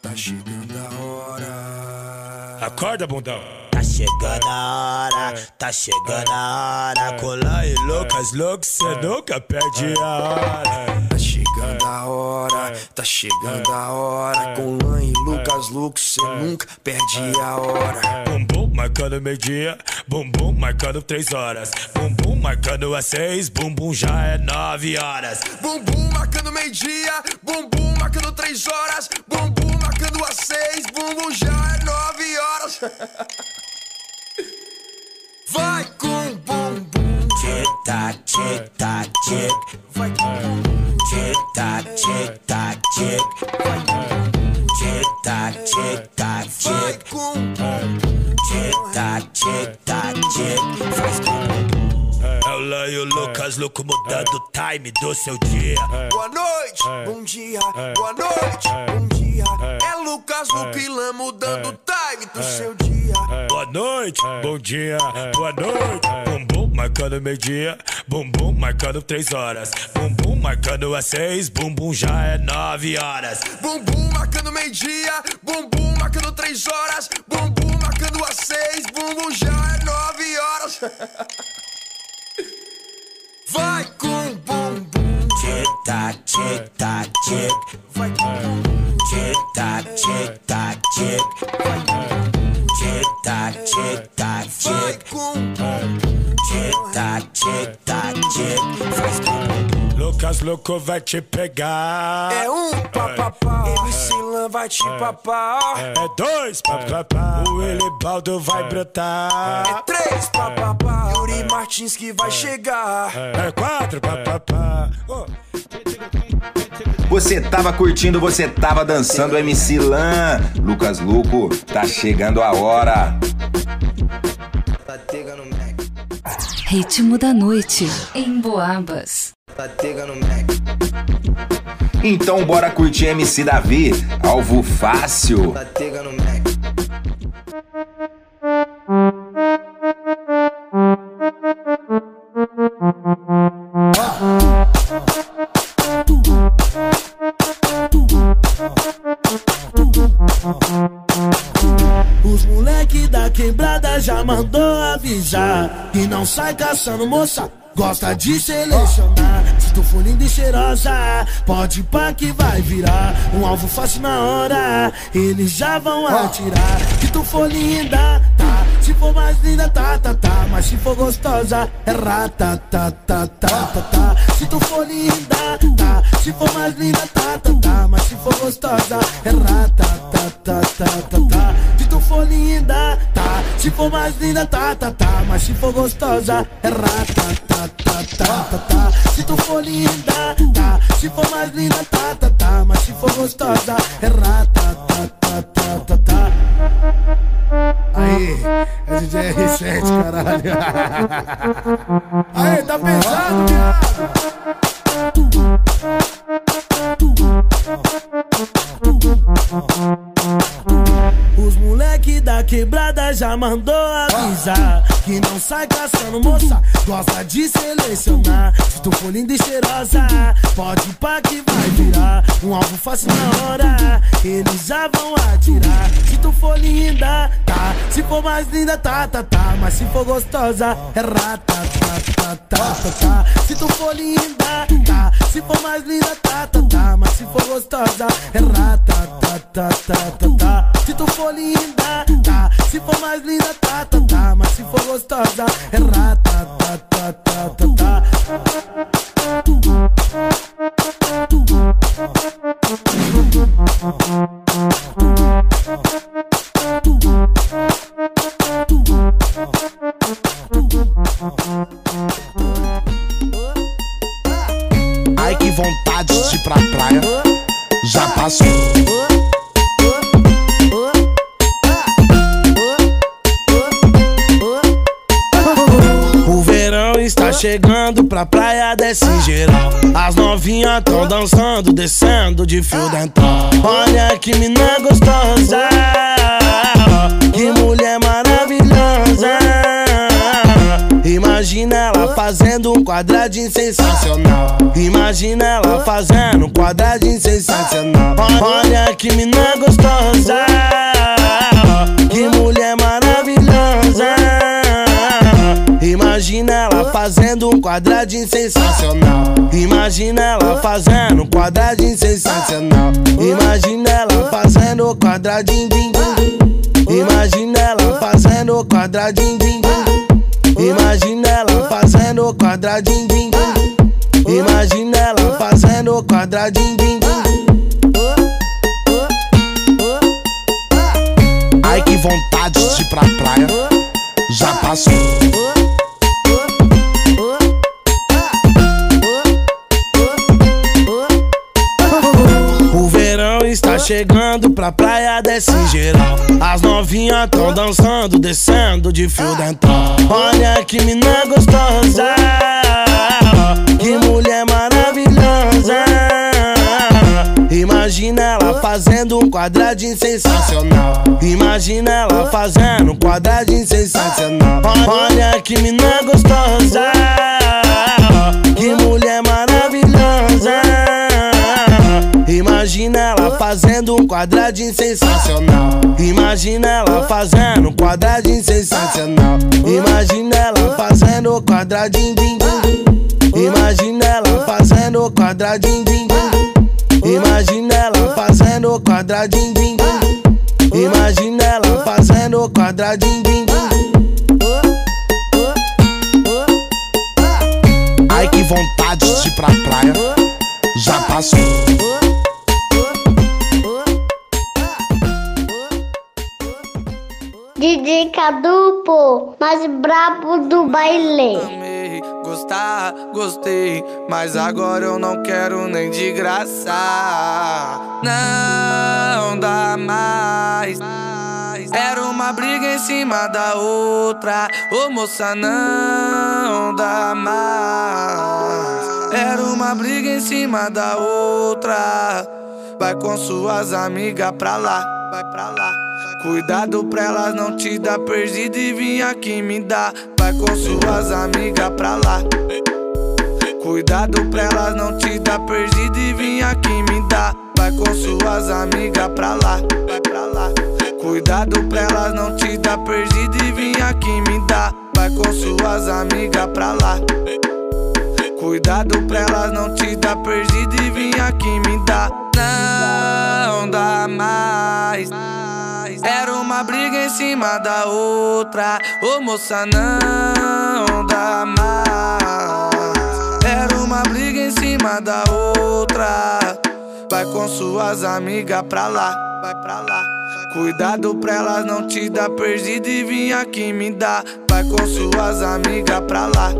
Tá chegando a hora. Acorda, bundão. Tá chegando a hora, tá chegando a hora. Colar e Lucas, louco, cê nunca perde a hora. Tá chegando a hora, tá chegando a hora. Com Lan e Lucas Lucas, cê nunca perde a hora. Bumbum marcando meio-dia, bumbum marcando três horas. Bumbum marcando às seis, bumbum já é nove horas. Bumbum marcando meio-dia, bumbum marcando três horas. Bumbum marcando às seis, bumbum já é nove horas. Vai com bumbum. Tic tac, tic tac, tic. Vai com bumbum. Tic tac, tic tac, tic. Vai com bumbum. Tic tac, tic tac, Vai tic. com bumbum. Tic tac, tic tac, tic. Faz com É o Laio Lucas, louco mudando o time do seu dia. Boa noite, bom dia, boa noite, bom dia. É. Lucas Lupilan mudando o time do seu dia. Boa noite, bom dia, boa noite. Bumbum marcando meio-dia, bumbum marcando três horas. Bumbum marcando às seis, bumbum já é nove horas. Bumbum marcando meio-dia, bumbum marcando três horas. Bumbum marcando às seis, bumbum já é nove horas. Vai com bumbum. Tic tac, tic tac, tic. Vai com bumbum. Tic tac, tic tac, tic. Vai com bumbum. Tic tac, tic tac, Vai tic. com bumbum. Tic tac, tic tac, tic. Faz com Lucas louco vai te pegar. É um papapá, MC Lan vai te papar. É dois, papapá. O Elibaldo vai brotar. É três papapá, Yuri Martins que vai chegar. É quatro, papapá. Você tava curtindo, você tava dançando MC Lan. Lucas Luco, tá chegando a hora. Ritmo da noite em Boabas. Batega no Mac. Então bora curtir MC Davi, alvo fácil. Batega no Mac. Os moleque da quebrada já mandou avisar Que não sai caçando moça, gosta de selecionar Se tu for linda e cheirosa, pode pá que vai virar Um alvo fácil na hora, eles já vão atirar Se tu for linda, tá Se for mais linda, tá, tá, tá Mas se for gostosa, é rata, tá, tá, tá, tá, tá Se tu for linda, tá Se for mais linda, tá, tá, tá Mas se for gostosa, é rata, tá, tá, tá, tá, tá Se tu for linda, tá Se for mais linda, tá, tá, tá Mas se for gostosa, é rata, tá, tá, tá, tá, tá Se tu for linda, tá Se for mais linda, tá, tá, tá Mas se for gostosa, é rata, tá, tá, tá, tá, tá Aí, é DJ R7, caralho. Aí, tá pesado, viado. Os moleque da quebrada já mandou avisar que não sai caçando moça, gosta de selecionar. Se tu for linda e cheirosa, pode pra que vai virar um alvo fácil na hora. Eles já vão atirar. Se tu for linda, tá. Se for mais linda, tá, tá, tá. Mas se for gostosa, é rata, tá, tá, tá, tá, tá. Se tu for linda, tá. Se for mais linda, tá, tá, tá. Mas se for gostosa, é rata, tá, tá, tá, tá, tá. Se tu for linda, tá. Se for mais linda, tá, tá, tá. Mas se for gostosa, é rata, tá, tá, tá, tá, tá. Ai que vontade de ir pra praia Já passou pra praia desse geral. As novinhas tão dançando, descendo de fio dental. Olha que mina gostosa Que mulher maravilhosa. Imagina ela fazendo um quadradinho sensacional. Imagina ela fazendo um quadradinho sensacional. Olha que mina gostosa Que mulher maravilhosa Imagina ela fazendo um quadradinho sensacional Imagina ela fazendo um quadradinho sensacional Imagina ela fazendo um quadradinho din, din. Imagina ela fazendo um quadradinho din, din. Imagina ela fazendo um quadradinho din, din. Imagina ela fazendo um quadradinho din, din. Ai que vontade de ir pra praia Já passou. O verão está chegando pra praia desse geral. As novinhas tão dançando, descendo de fio dental. Olha que mina gostosa Que mulher maravilhosa Imagina ela fazendo um quadradinho sensacional. Imagina ela fazendo um quadradinho sensacional. Olha que mina gostosa Que mulher maravilhosa. Imagina ela fazendo um quadradinho sensacional. Imagina ela fazendo um quadradinho sensacional. Imagina ela fazendo um quadradinho din. Imagina ela fazendo um quadradinho din, din. Imagina ela fazendo quadradinho din, din. Imagina ela fazendo quadradinho din, din. Ai que vontade de ir pra praia Já passou DJ Cadu, pô, mais brabo do baile. Amei, gostar, gostei, mas agora eu não quero nem de graça. Não dá mais. Era uma briga em cima da outra. Ô moça, não dá mais. Era uma briga em cima da outra. Vai com suas amigas pra lá, vai pra lá. Cuidado pra elas não te dar perdido e vir aqui me dar. Vai com suas amigas pra lá. Cuidado pra elas não te dar perdido e vir aqui me dar. Vai com suas amigas pra lá. Vai pra lá. Cuidado pra elas não te dar perdido e vir aqui me dar. Vai com suas amigas pra lá. Cuidado pra elas não te dar perdido e vir aqui me dar. Não dá mais. Era uma briga em cima da outra. Ô moça, não dá mais. Era uma briga em cima da outra. Vai com suas amigas pra lá, vai pra lá. Cuidado pra elas não te dar perdido e vir aqui me dar. Vai com suas amigas pra lá.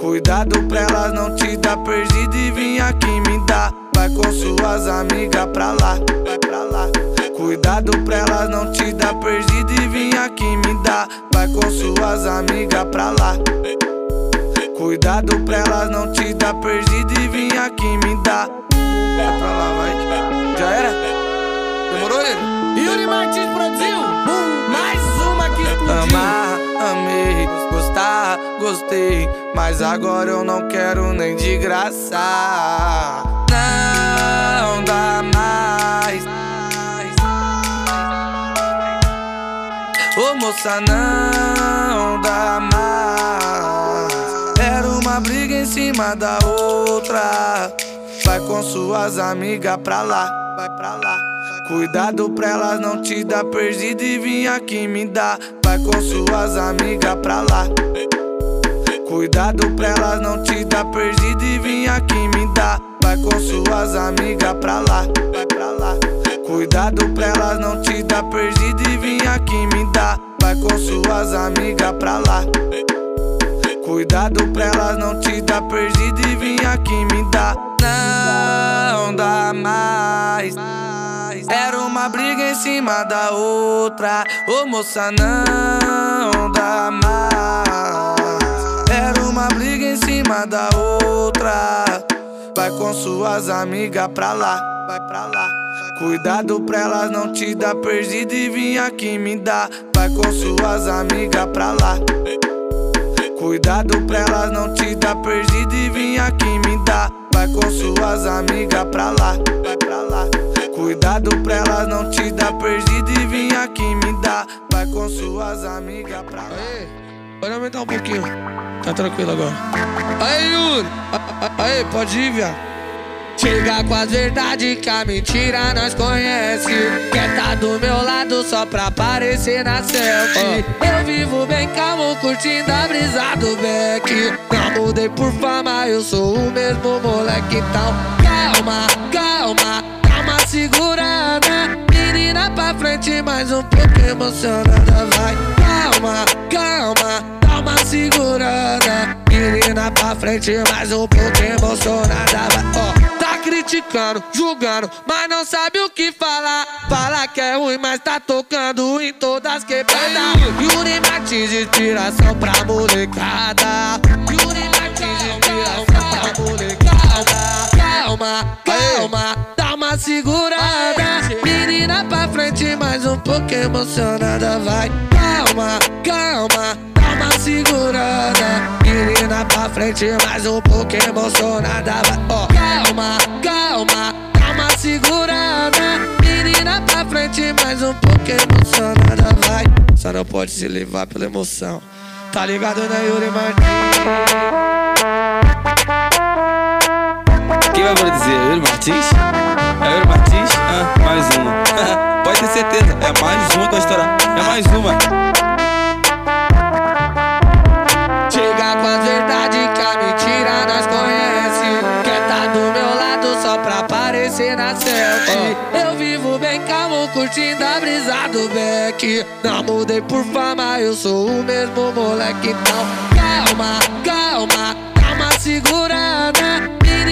Cuidado pra elas não te dar perdido e vir aqui me dar. Vai com suas amigas pra lá, vai pra lá. Cuidado pra elas não te dar perdido e vir aqui me dar. Vai com suas amigas pra lá. Cuidado pra elas não te dar perdido e vir aqui me dar. Vai pra lá, vai. Já era? Demorou, ele? Yuri Martins produziu mais uma que explodiu. Amar, amei. gostei, mas agora eu não quero nem de graça. Não dá mais. Ô moça, não dá mais. Era uma briga em cima da outra. Vai com suas amigas pra lá, vai pra lá. Cuidado pra elas não te dar perdido e vir aqui me dar. Vai com suas amigas pra lá. Cuidado pra elas não te dar perdido e vir aqui me dar. Vai com suas amigas pra lá, vai pra lá. Cuidado pra elas não te dar perdido e vir aqui me dar. Vai com suas amigas pra lá. Cuidado pra elas não te dar perdido e vir aqui me dar. Não dá mais. Era uma briga em cima da outra. Ô moça, não dá mais. Uma briga em cima da outra. Vai com suas amigas pra lá, vai pra lá. Cuidado pra elas não te dar perdido e vir aqui me dar. Vai com suas amigas pra lá. Cuidado pra elas não te dar perdido e vir aqui me dar. Vai com suas amigas pra lá, vai pra lá. Cuidado pra elas não te dar perdido e vir aqui me dar. Vai com suas amigas pra lá. Pode aumentar um pouquinho. Tá tranquilo agora. Aí, Yuri. Aí, pode ir, viado. Chega com as verdades que a mentira nós conhece Quer tá do meu lado só pra aparecer na selfie Eu vivo bem calmo, curtindo a brisa do Beck Não mudei por fama, eu sou o mesmo moleque Então calma, calma, calma segurada Menina pra frente, mais um pouco emocionada Vai, calma, calma, calma segurada Menina pra frente, mais um pouco emocionada Vai, ó Tá criticando, julgando, mas não sabe o que falar. Fala que é ruim, mas tá tocando em todas quebradas. Yuri Martins, inspiração pra molecada. Yuri Martins, inspiração pra molecada. Calma, calma, dá uma segurada. Menina pra frente, mais um pouco emocionada. Vai, calma, calma, dá uma segurada. Menina pra frente, mais um pouco emocionada. Vai, ó, calma, calma, calma, segurada. Menina pra frente, mais um pouco emocionada. Vai, só não pode se levar pela emoção. Tá ligado, né, Yuri Martins? Quem vai dizer? Yuri Martins? É Yuri Martins? Ah, mais uma. Pode ter certeza, é mais uma que vai estourar. É mais uma. Chega com as verdades que a mentira nós conhece Quer tá do meu lado só pra aparecer na selfie Eu vivo bem calmo, curtindo a brisa do Beck Não mudei por fama, eu sou o mesmo moleque Então calma, calma, calma segurada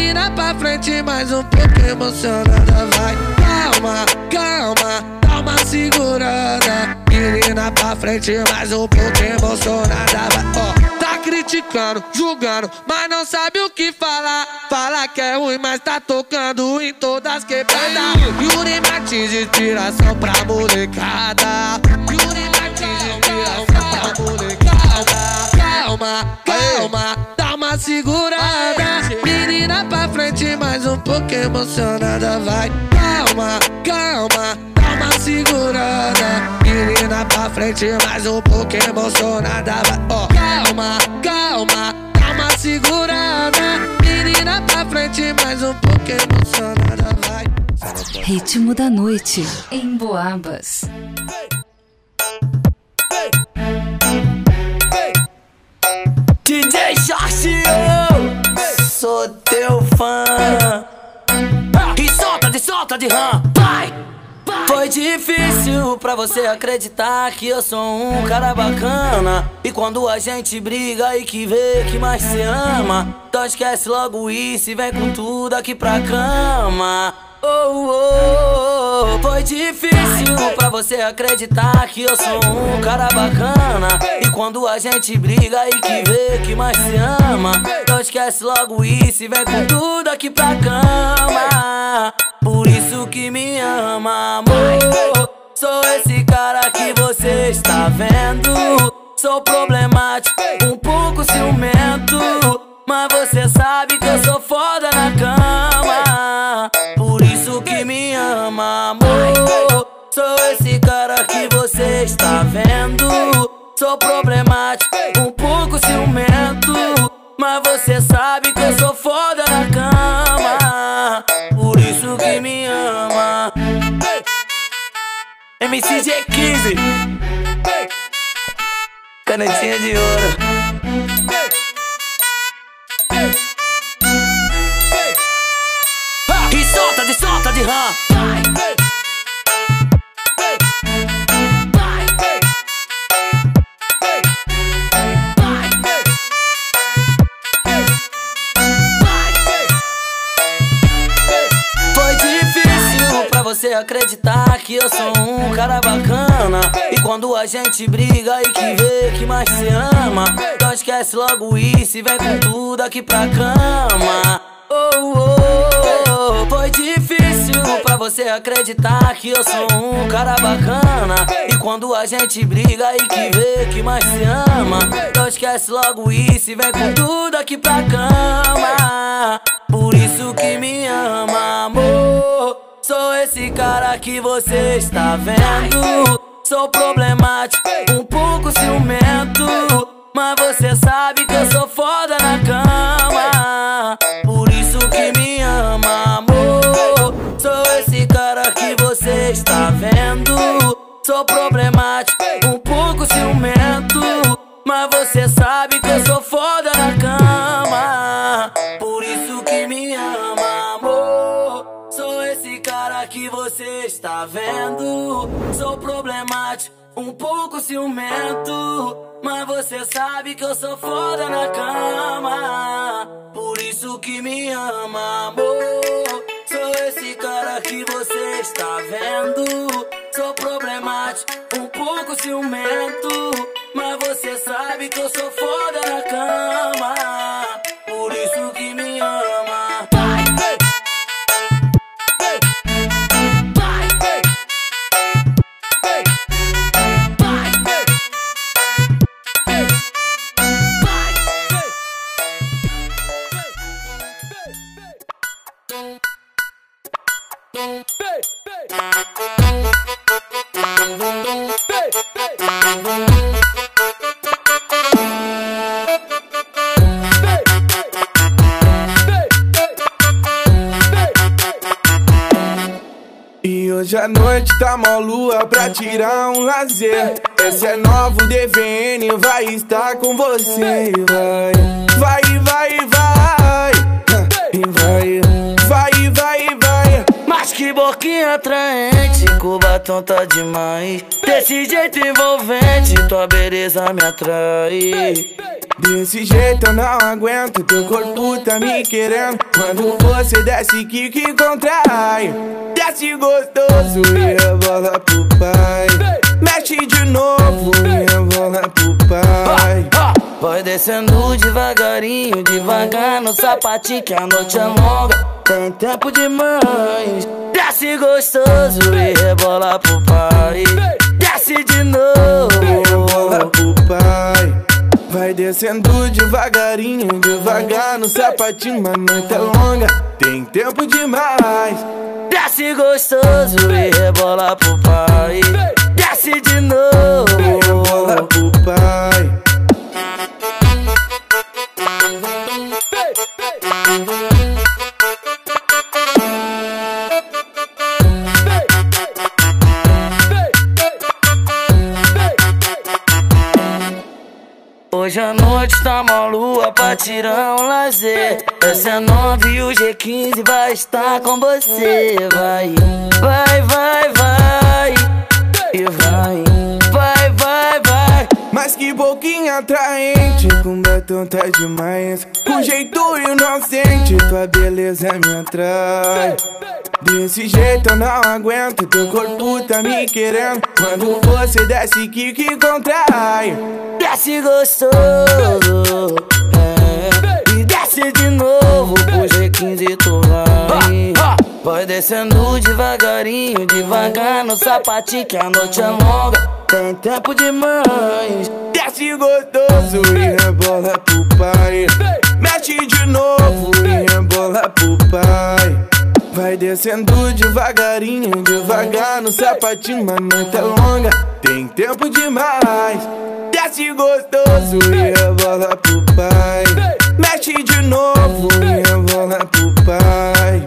Menina pra frente, mais um pouco emocionada Vai, calma, calma, calma segurada Menina pra frente, mais um pouco emocionada Vai, ó Tá criticando, julgando, mas não sabe o que falar. Fala que é ruim, mas tá tocando em todas quebradas. Yuri Martins, inspiração pra molecada. Yuri Martins, inspiração pra molecada. Calma, calma, dá uma segurada. Menina pra frente, mais um pouco emocionada. Vai, calma, calma, dá uma segurada. Menina pra frente, mais um pouco emocionada. Vai, ó, calma, calma, calma segurada. Menina pra frente, mais um pouco emocionada. Vai. Ritmo da noite em Boabas. DJ Jorge, eu sou teu fã. E solta de solta de ram, vai! Foi difícil pra você acreditar que eu sou um cara bacana. E quando a gente briga e que vê que mais se ama, então esquece logo isso e vem com tudo aqui pra cama. Oh, oh, foi difícil pra você acreditar que eu sou um cara bacana. E quando a gente briga e que vê que mais se ama, então esquece logo isso e vem com tudo aqui pra cama. Por isso que me ama, amor. Sou esse cara que você está vendo. Sou problemático, um pouco ciumento. Mas você sabe que eu sou vendo. Sou problemático, um pouco ciumento. Mas você sabe que eu sou foda na cama. Por isso que me ama. MCG15 Canetinha de ouro E solta de solta de rã você acreditar que eu sou um cara bacana? E quando a gente briga e que vê que mais se ama Então esquece logo isso e vem com tudo aqui pra cama. Oh, oh, oh. Foi difícil pra você acreditar que eu sou um cara bacana? E quando a gente briga e que vê que mais se ama Então esquece logo isso e vem com tudo aqui pra cama. Por isso que me ama, amor Sou esse cara que você está vendo. Sou problemático, um pouco ciumento. Mas você sabe que eu sou foda na cama. Por isso que me ama, amor. Sou esse cara que você está vendo. Sou problemático, um pouco ciumento. Mas você sabe que eu sou vendo? Sou problemático, um pouco ciumento Mas você sabe que eu sou foda na cama. Por isso que me ama, amor. Sou esse cara que você está vendo. Sou problemático, um pouco ciumento Mas você sabe que eu sou foda na cama E hoje à noite tá mó lua pra tirar um lazer. Esse é novo DVN, vai estar com você Vai, boquinha atraente, com batom tá demais. Desse jeito envolvente, tua beleza me atrai. Desse jeito eu não aguento, teu corpo tá me querendo. Quando você desce, kick contrai? Desce gostoso e rebola pro pai. Mexe de novo e rebola pro pai Vai descendo devagarinho, devagar no sapatinho que a noite é longa. Tem tempo demais. Desce gostoso e rebola pro pai. Desce de novo. Rebola pro pai. Vai descendo devagarinho, devagar no sapatinho, a noite é longa, tem tempo demais. Desce gostoso e rebola pro pai. Desce de novo. Rebola pro pai. Noite tá mó lua pra tirar um lazer. Essa é nove e o G15 vai estar com você. Vai, vai, vai, vai. E vai, Mas que boquinha atraente Com batom tá demais. Com jeito inocente Tua beleza me atrai. Desse jeito eu não aguento Teu corpo tá me querendo. Quando você desce, kick contrai? Desce gostoso é. Desce de novo Pro G15 tu vai Vai descendo devagarinho Devagar no sapatinho Que a noite é longa Tem tempo demais. Desce gostoso e rebola pro pai. Mexe de novo e rebola pro pai. Vai descendo devagarinho, devagar no sapatinho, a noite é longa, tem tempo demais. Desce gostoso e rebola pro pai. Mexe de novo e rebola pro pai.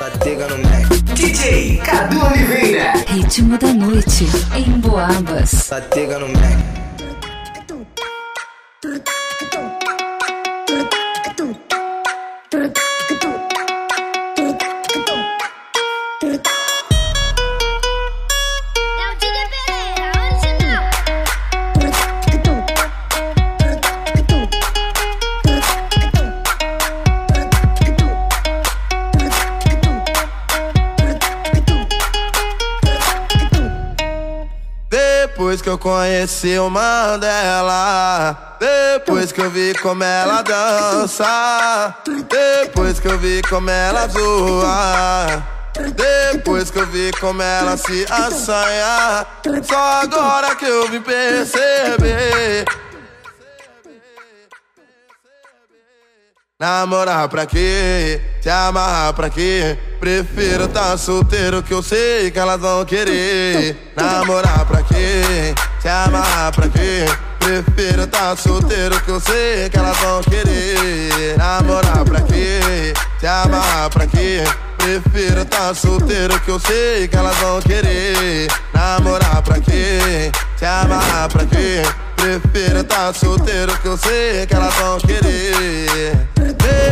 Batega no Mac. DJ Cadu Oliveira. Ritmo da noite em Boabas. Batega no Mac. Depois que eu conheci o Mandela Depois que eu vi como ela dança Depois que eu vi como ela zoa Depois que eu vi como ela se assanha Só agora que eu vim perceber Namorar pra quê? Se amarrar pra quê? Prefiro tá solteiro que eu sei que elas vão querer. Namorar pra quê? Se amarrar pra quê? Prefiro tá solteiro que eu sei que elas vão querer. Namorar pra quê? Se amarrar pra quê? Prefiro tá solteiro que eu sei que elas vão querer. Namorar pra quê? Se amarrar pra quê? Prefiro tá solteiro que eu sei que elas vão querer.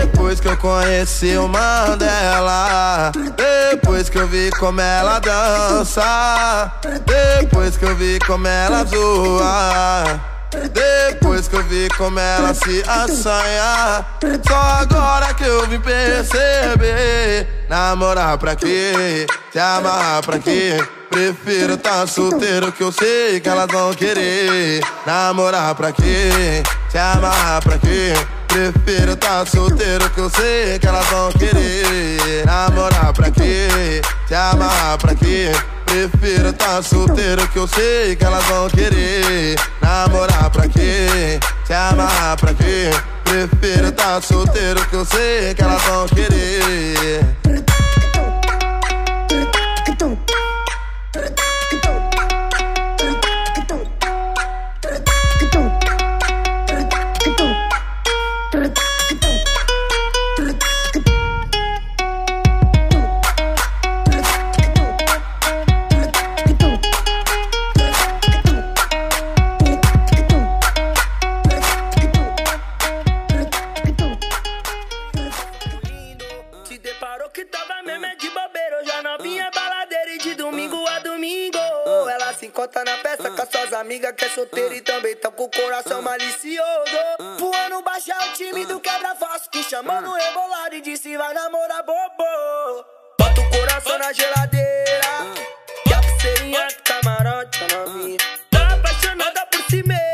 Depois que eu conheci o Mandela Depois que eu vi como ela dança Depois que eu vi como ela zoa depois que eu vi como ela se assanha Só agora que eu vim perceber Namorar pra quê? Se amarrar pra quê? Prefiro tá solteiro que eu sei que elas vão querer Namorar pra quê? Se amarrar pra quê? Prefiro tá solteiro que eu sei que elas vão querer Namorar pra quê? Se amarrar pra quê? Prefiro tá solteiro que eu sei que elas vão querer Namorar pra quê? Se amarrar pra quê? Prefiro tá solteiro que eu sei que elas vão querer se encontra na festa com as suas amigas que é solteira e também tão com o coração malicioso. Voando baixar o time do quebra-fácil que chamando rebolado e disse vai namorar bobo. Bota o coração na geladeira. E a pulseirinha do camarote a novinha. Tá apaixonada por si mesma.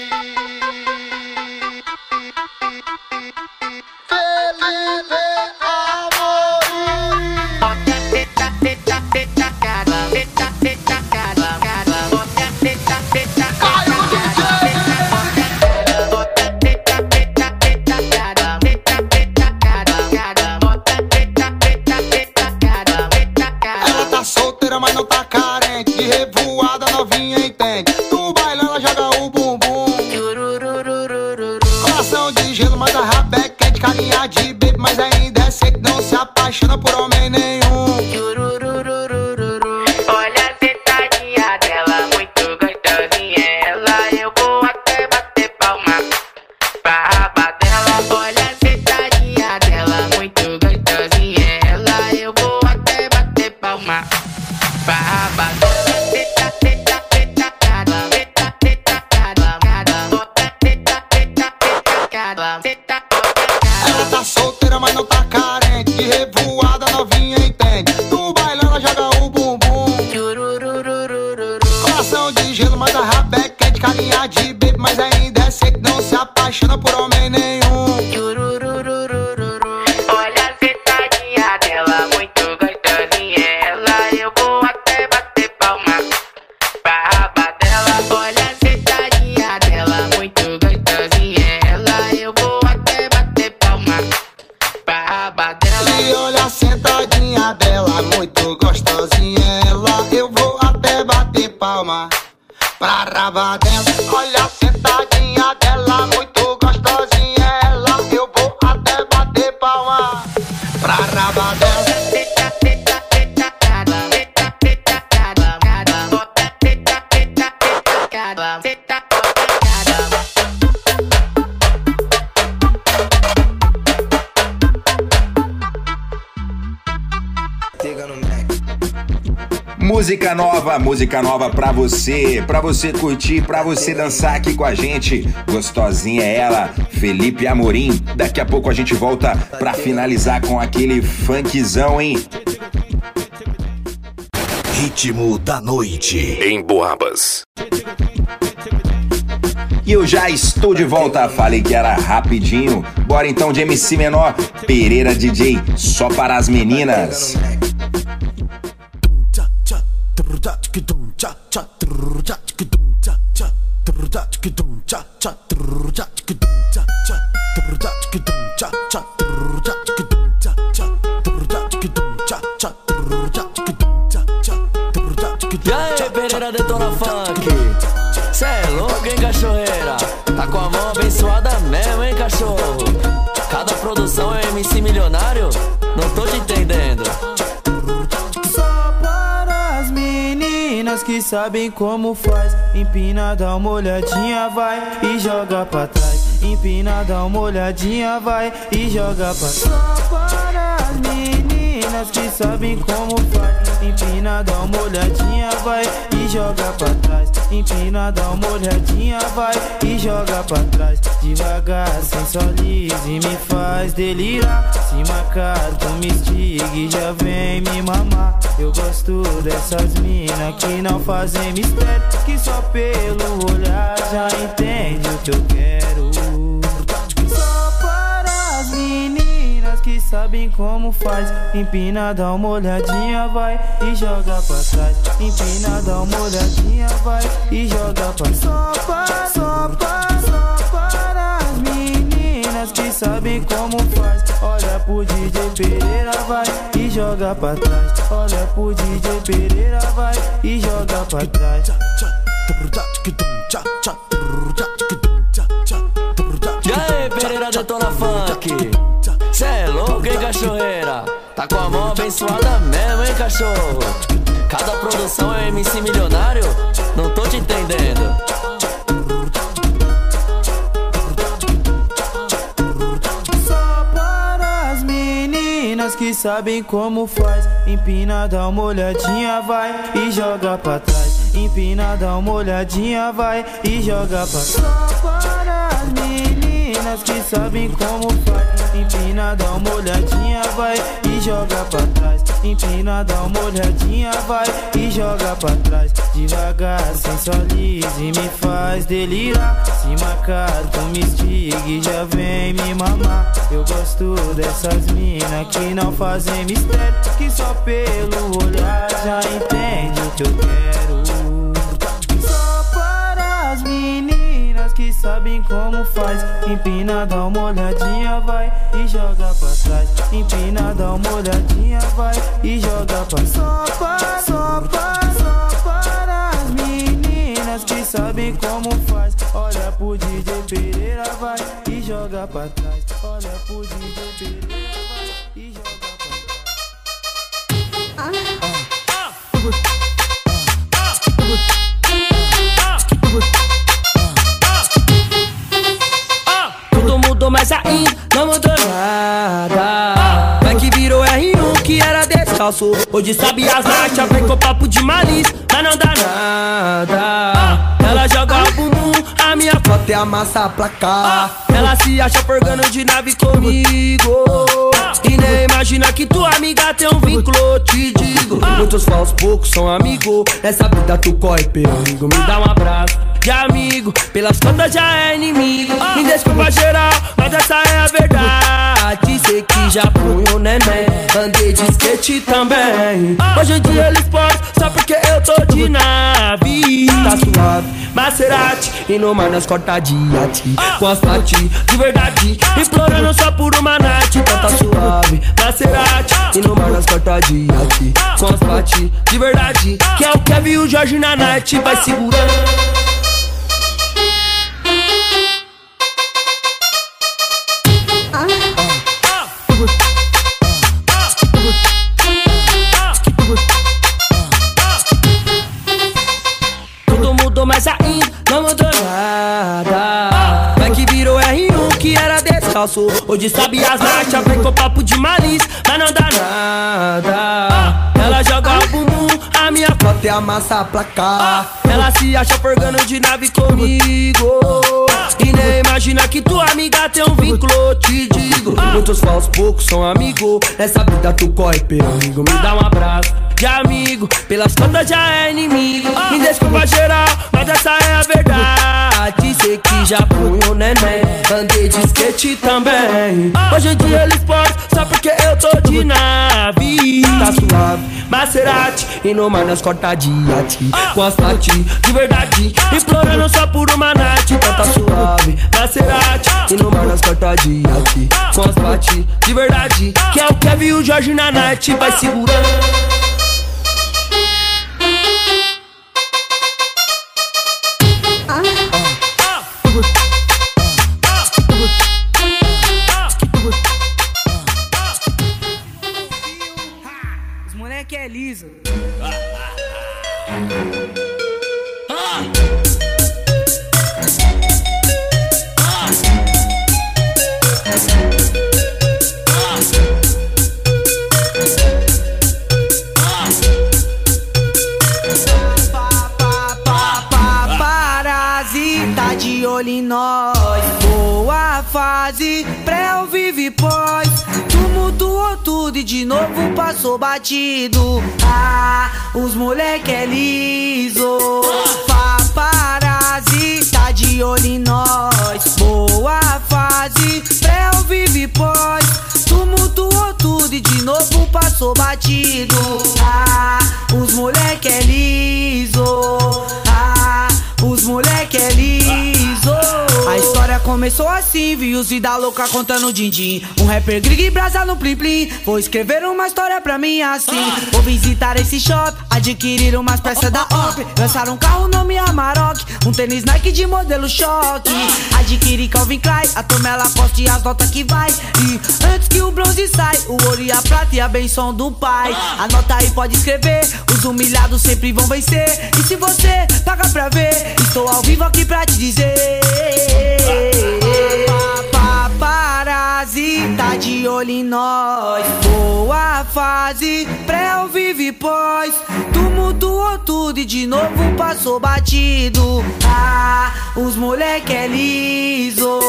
Ela música nova pra você, pra você curtir, pra você dançar aqui com a gente. Gostosinha é ela, Felipe Amorim. Daqui a pouco a gente volta pra finalizar com aquele funkzão, hein? Ritmo da noite em Boabas. E eu já estou de volta, falei que era rapidinho. Bora então de MC Menor, Pereira DJ, só para as meninas. Sabem como faz. Empina, dá uma olhadinha, vai e joga pra trás. Empina, dá uma olhadinha, vai e joga pra trás. Só para as meninas que sabem como faz. Empina, dá uma olhadinha, vai e joga pra trás. Empina, dá uma olhadinha, vai e joga pra trás. Devagar, sensualiza e me faz delirar. Se marcar, tu me estiga e já vem me mamar. Eu gosto dessas minas que não fazem mistério. Que só pelo olhar já entende o que eu quero. Sabem como faz. Empina, dá uma olhadinha, vai e joga pra trás. Empina, dá uma olhadinha, vai e joga pra trás. Só para, só para, só para as meninas que sabem como faz. Olha pro DJ Pereira, vai e joga pra trás. Olha pro DJ Pereira, vai e joga pra trás. Cada produção é MC milionário? Não tô te entendendo. Só para as meninas que sabem como faz. Empina, dá uma olhadinha, vai e joga pra trás. Empina, dá uma olhadinha, vai e joga pra trás. Só para as meninas meninas que sabem como faz. Empina, dá uma olhadinha, vai e joga pra trás. Empina, dá uma olhadinha, vai e joga pra trás. Devagar, sensualiza e me faz delirar. Se marcar, tu me estiga e já vem me mamar. Eu gosto dessas minas que não fazem mistério. Que só pelo olhar já entende o que eu quero. Sabem como faz. Empina, dá uma olhadinha, vai e joga pra trás. Empina, dá uma olhadinha, vai e joga pra trás. Só para, só para, só para as meninas que sabem como faz. Olha pro DJ Pereira, vai e joga pra trás. Olha pro DJ Pereira, vai e joga pra Tudo não mudou nada. Vai que virou R1 que era descalço. Hoje sabe as nachas, vem com papo de malícia, mas não dá nada. Ela joga o bumbum, a minha foto é a massa a placar. Ela se acha forgando de nave comigo. E nem imagina que tua amiga tem um vínculo, te digo. Muitos falsos, poucos são amigos. Nessa vida tu corre perigo. Me dá um abraço de amigo. Pelas contas já é inimigo. Me desculpa geral, mas essa é a verdade. Sei que já fui um neném. Andei de skate também. Hoje em dia eles podem, só porque eu tô de nave. Tá suave, Maserati. E no mar nós corta. Com as pati, de verdade. Implorando só por uma night. Então tá suave, Maserati. E no mar nós corta. Com as pati, de verdade. Que é o Kevin e o Jorge na night. Vai segurando. Descalço. Hoje sabe as nachas, vem com papo de malícia, mas não dá nada. Ela joga o bumbum, a minha foto é a massa a placar. Ela se acha forgando de nave comigo. Nem imagina que tua amiga tem um vínculo, te digo. Muitos falsos, poucos são amigos. Nessa vida tu corre perigo. Me dá um abraço de amigo. Pelas contas já é inimigo. Me desculpa geral, mas essa é a verdade. Sei que já fui um neném. Andei de skate também. Hoje em dia eles podem, só porque eu tô de nave. Tá suave, Maserati. E no mar nós corta de ati. Com as pati, de verdade. Implorando só por uma night. Então tá suave, Maserati. E no mar nós corta de ati. Com as pati, de verdade. Que é o Kevin e o Jorge na night. Vai segurando. Os moleque é liso. nós. Boa fase, pré vive pós. Tumultuou tudo e de novo passou batido. Ah, os moleque é liso. Paparazzi tá de olho em nós. Boa fase, pré vive pós. Tumultuou tudo e de novo passou batido. Ah, os moleque é liso. Os moleque é liso. A história começou assim, vi os vida louca contando din-din. Um rapper grig e brasa no plim plim. Vou escrever uma história pra mim assim. Vou visitar esse shop, adquirir umas peças da OP. Lançar um carro nome Amarok, um tênis Nike de modelo choque. Adquirir Calvin Klein, a turma ela e as notas que vai. E antes que o bronze sai, o ouro e a prata e a benção do pai. Anota aí, pode escrever. Os humilhados sempre vão vencer. E se você paga pra ver, estou ao vivo aqui pra te dizer. Paparazzi tá de olho em nós. Boa fase, pré ou vive pós. Tumultuou tudo e de novo passou batido. Ah, os moleque é liso.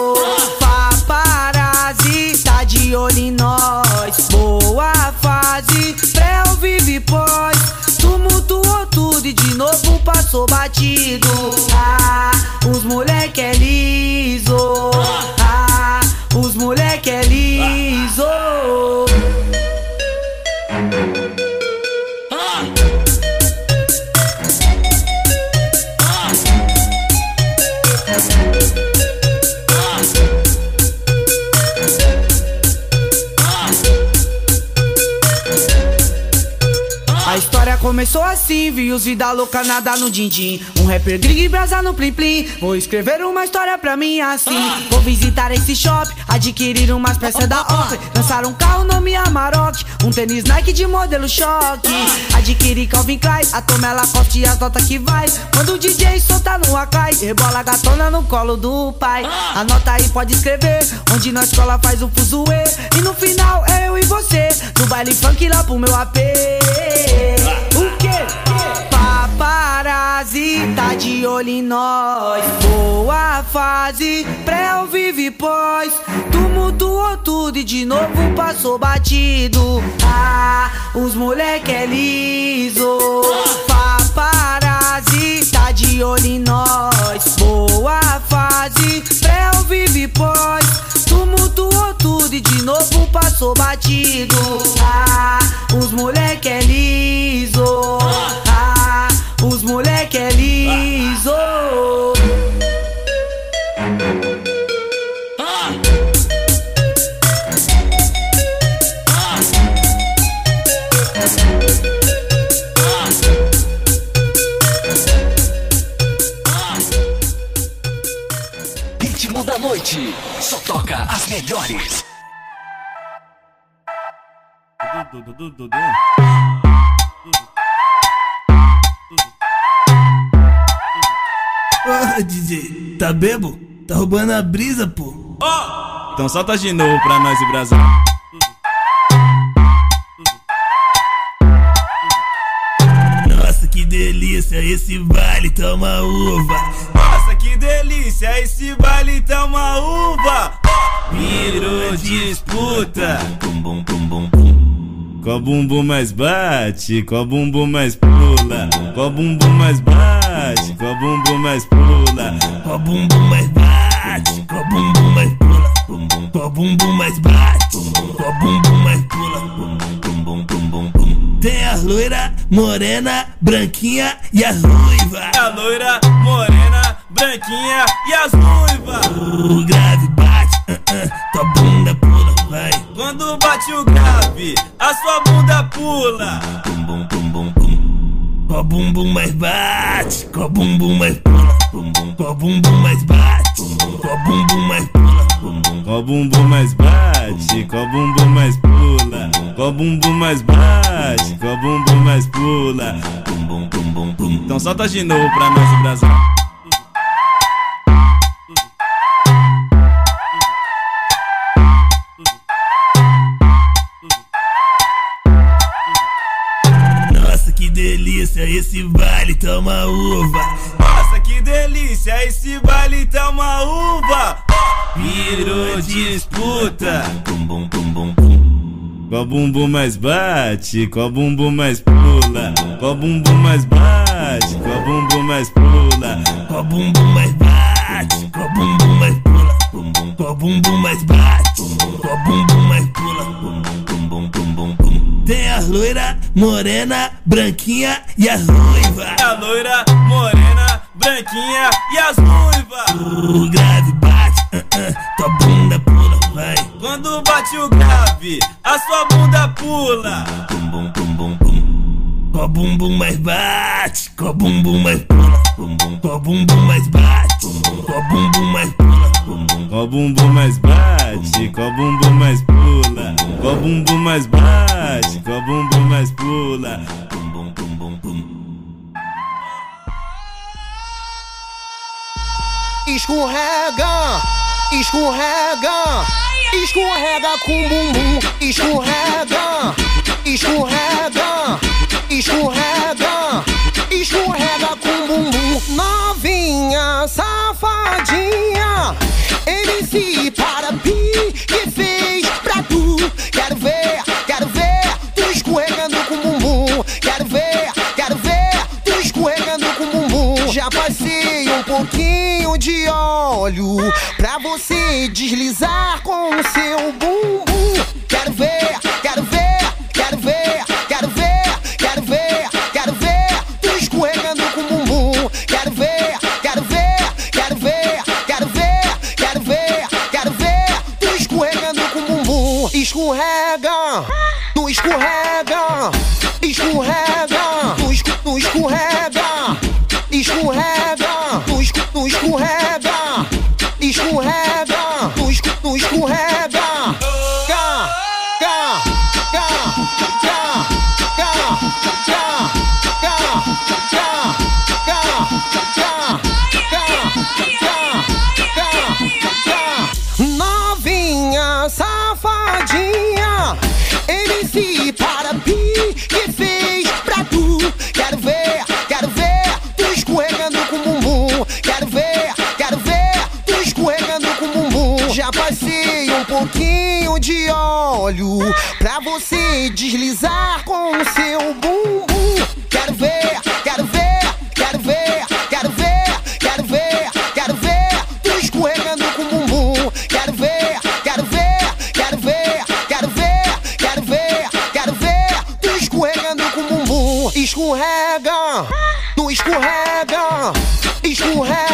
de olho em nós. Boa fase, pré ou vive pós. Tumultuou tudo e de novo passou batido. Ah, os moleque é liso. Começou assim, vi os vida louca nada no din-din. Um rapper grig brasa no plim plim Vou escrever uma história pra mim assim. Vou visitar esse shopping, adquirir umas peças da Oakley Lançar um carro nome Amarok Um tênis Nike de modelo choque. Adquirir Calvin Klein, a Tomé Lacoste e as notas que vai. Quando o DJ solta no Akai Rebola a gatona no colo do pai. Anota aí, pode escrever Onde na escola faz o fuzuê E. No final eu e você No baile funk lá pro meu AP Paparazzi tá de olho em nós. Boa fase, pré ou vive pós. Tumultuou tudo e de novo passou batido. Ah, os moleque é liso. Paparazzi tá de olho em nós. Boa fase, pré ou vive pós. Tumultuou tudo e de novo passou batido. Ah, os moleque é liso. Ah, os moleque é liso. Ritmo da noite. Só toca as melhores. Ô, DJ, tá bebo? Tá roubando a brisa, pô. Então solta de novo pra nós e Brasil. Nossa, que delícia, esse baile toma uva. Nossa, que delícia, esse baile tá uma uva. Virou disputa. Qual bumbum mais bate, qual bumbum mais pula, qual bumbum mais bate, qual bumbum mais pula, qual bumbum mais bate, qual bumbum mais pula, qual bumbum mais bate, qual bumbum mais pula. Tem a loira, morena, branquinha e as ruiva. A loira, morena, branquinha e as ruivas. O grave bate, uh -uh, tua bunda pula, vai. Quando bate o grave, a sua bunda pula. Qual bumbum mais bate, qual bumbum mais pula, qual bumbum mais bate, qual bumbum mais pula. Qual bumbum mais bate, qual bumbum mais pula, qual bumbum mais bate, qual bumbum mais pula. Então solta de novo pra nós o Brasil. Delícia, esse baile toma uva. Nossa, que delícia, esse baile tá uma uva. Virou disputa. Qual bumbum mais bate, qual bumbum mais pula, qual bumbum mais bate, qual bumbum mais pula, qual bumbum mais bate, qual bumbum mais pula, qual bumbum mais bate, qual bumbum mais pula. Tem a loira, morena, branquinha e as ruiva. A loira, morena, branquinha e as ruivas. O grave bate, uh -uh, tua bunda pula, vai. Quando bate o grave, a sua bunda pula. Qual bumbum mais bate, qual bumbum mais pula, qual bumbum mais bate, qual bumbum mais pula. Qual bumbum mais bate, qual bumbum mais pula, qual bumbum mais bate, qual bumbum mais pula. Escorrega, escorrega, escorrega com bumbum, escorrega, escorrega, escorrega, escorrega escorrega com o bumbum. Novinha, safadinha, MC para pi, que fez pra tu. Quero ver, quero ver, tu escorregando com o bumbum. Quero ver, quero ver, tu escorregando com o bumbum. Já passei um pouquinho de óleo pra você deslizar com o seu bumbum. Quero ver. Escorrega, tu escorrega, escorrega, tu, esco- tu escorrega, escorrega, tu, esco- tu escorrega, escorrega, tu, esco- tu escorrega. De óleo pra você deslizar com o seu bumbum. Quero ver, quero ver, quero ver, quero ver, quero ver, quero ver, tu escorregando com o bumbum. Quero ver, quero ver, quero ver, quero ver, quero ver, quero ver, tu escorregando com o bumbum. Escorrega, tu escorrega, escorrega,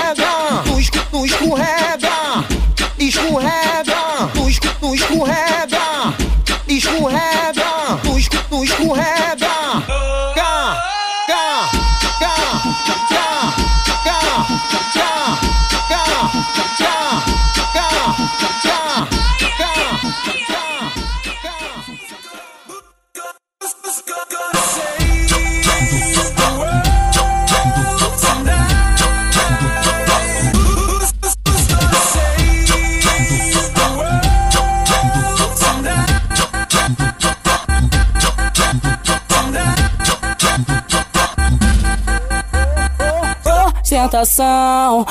tentação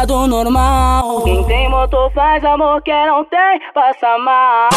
fora do normal. Quem tem motor faz amor, quem não tem, passa mal.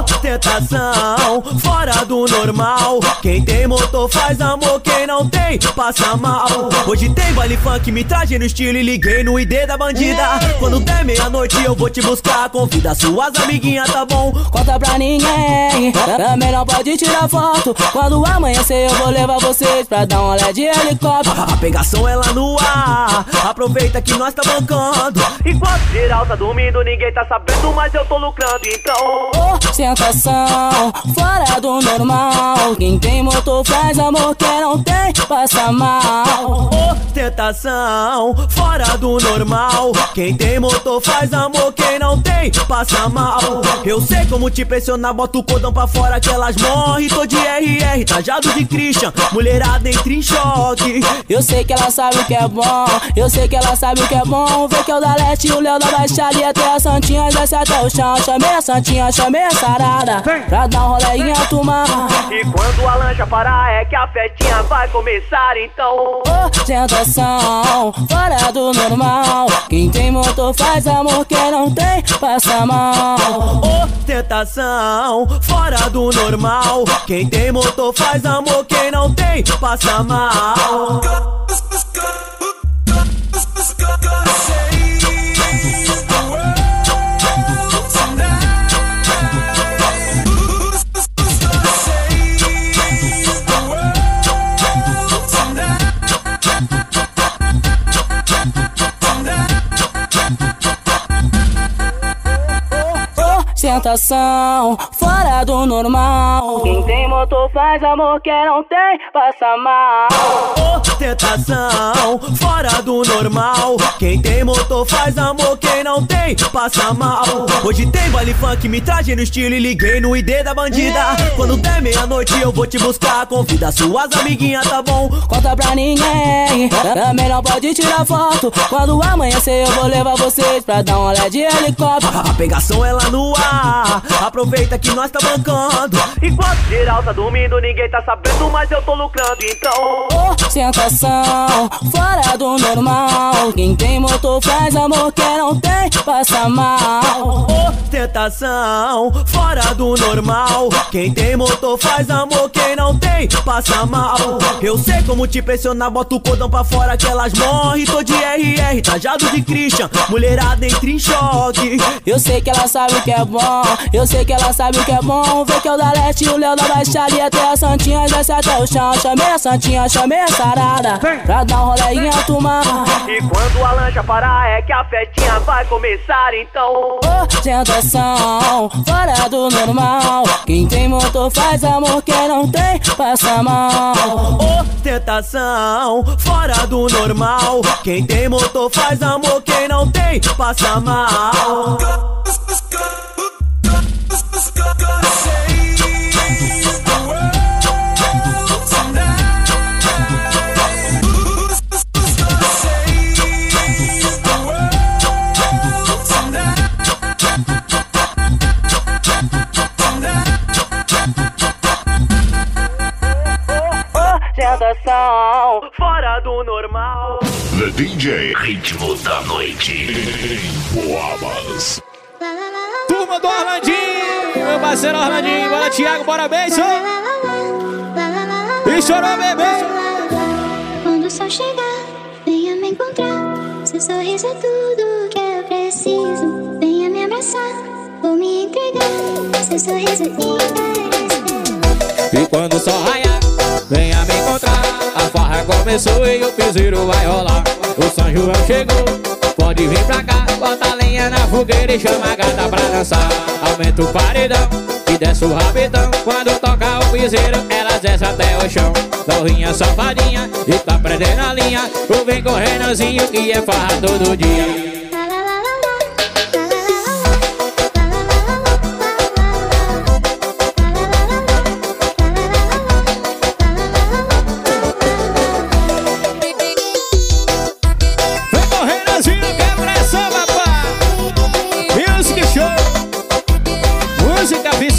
Ostentação, fora do normal. Quem tem motor faz amor, quem não tem, passa mal. Hoje tem baile funk, me traje no estilo e liguei no ID da bandida. Quando der meia-noite eu vou te buscar. Convida suas amiguinhas, tá bom? Conta pra ninguém, também não pode tirar foto. Quando amanhecer eu vou levar vocês pra dar um olé de helicóptero. A pegação é lá no ar. Aproveita que nós tá bancando. Enquanto geral tá dormindo, ninguém tá sabendo, mas eu tô lucrando, então. Ostentação, fora do normal. Quem tem motor faz amor, quem não tem, passa mal. Ostentação, fora do normal. Quem tem motor faz amor, quem não tem, passa mal. Eu sei como te pressionar, bota o cordão pra fora que elas morrem. Tô de RR, trajado de Christian. Mulherada entra em choque. Eu sei que ela sabe o que é bom, eu sei que ela sabe o que é bom. Vê que é o da leste, o Léo da baixada e até a Santinha desce até o chão. Chamei a Santinha, chamei a sarada, pra dar um rolê em alto mar. E quando a lancha parar, é que a festinha vai começar, então. Ostentação, fora do normal. Quem tem motor faz amor, quem não tem, passa mal. Ostentação, fora do normal. Quem tem motor faz amor, quem não tem, passa mal. Ostentação, fora do normal. Quem tem motor faz amor, quem não tem, passa mal. Ostentação, fora do normal. Quem tem motor faz amor, quem não tem, passa mal. Hoje tem baile funk, me traje no estilo e liguei no ID da bandida. Quando der meia-noite eu vou te buscar. Convida suas amiguinhas, tá bom? Conta pra ninguém, também não pode tirar foto. Quando amanhecer eu vou levar vocês pra dar um olé de helicóptero. A pegação é lá no ar. Aproveita que nós tá bancando. Enquanto geral tá dormindo, ninguém tá sabendo, mas eu tô lucrando, então. Ostentação, fora do normal. Quem tem motor faz amor, quem não tem, passa mal. Ostentação, fora do normal. Quem tem motor faz amor, quem não tem, passa mal. Eu sei como te pressionar, bota o cordão pra fora que elas morrem. Tô de RR, tajado de Christian, mulherada entra em choque. Eu sei que ela sabe o que é bom, eu sei que ela sabe o que é bom. Vê que é o da leste, o Léo da baixaria, até a Santinha, desce até o chão. Chamei a Santinha, chamei a sarada, pra dar um rolê em alto mar. E quando a lancha parar, é que a festinha vai começar, então. Ostentação, fora do normal. Quem tem motor faz amor, quem não tem, passa mal. Ostentação, fora do normal. Quem tem motor faz amor, quem não tem, passa mal. Fora do normal. The DJ Ritmo da Noite em Boabas. Turma do Orlandinho, meu parceiro Orlandinho. Bora, Thiago, bora, beijo. E chorou, bebê. Quando o sol chegar, venha me encontrar. Seu sorriso é tudo que eu preciso. Venha me abraçar, vou me entregar. Seu sorriso é E quando o sol raiar, venha me encontrar. A farra começou e o piseiro vai rolar. O São João chegou, pode vir pra cá. Bota a lenha na fogueira e chama a gata pra dançar. Aumenta o paredão e desce o rabetão. Quando toca o piseiro, elas descem até o chão. Dorrinha safadinha e tá prendendo a linha. Tu vem correndozinho que é farra todo dia.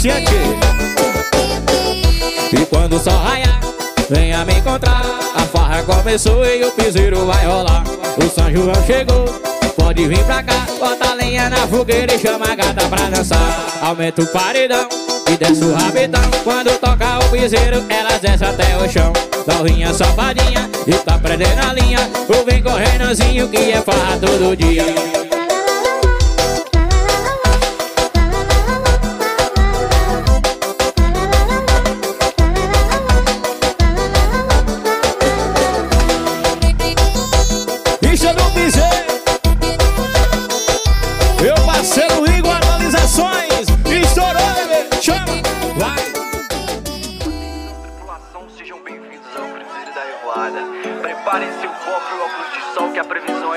Viciante. E quando o sol raiar, venha me encontrar. A farra começou e o piseiro vai rolar. O São João chegou, pode vir pra cá. Bota lenha na fogueira e chama a gata pra dançar. Aumenta o paredão e desce o rabetão. Quando toca o piseiro, elas descem até o chão. Dorrinha safadinha e tá prendendo a linha. Tu vem correndozinho que é farra todo dia.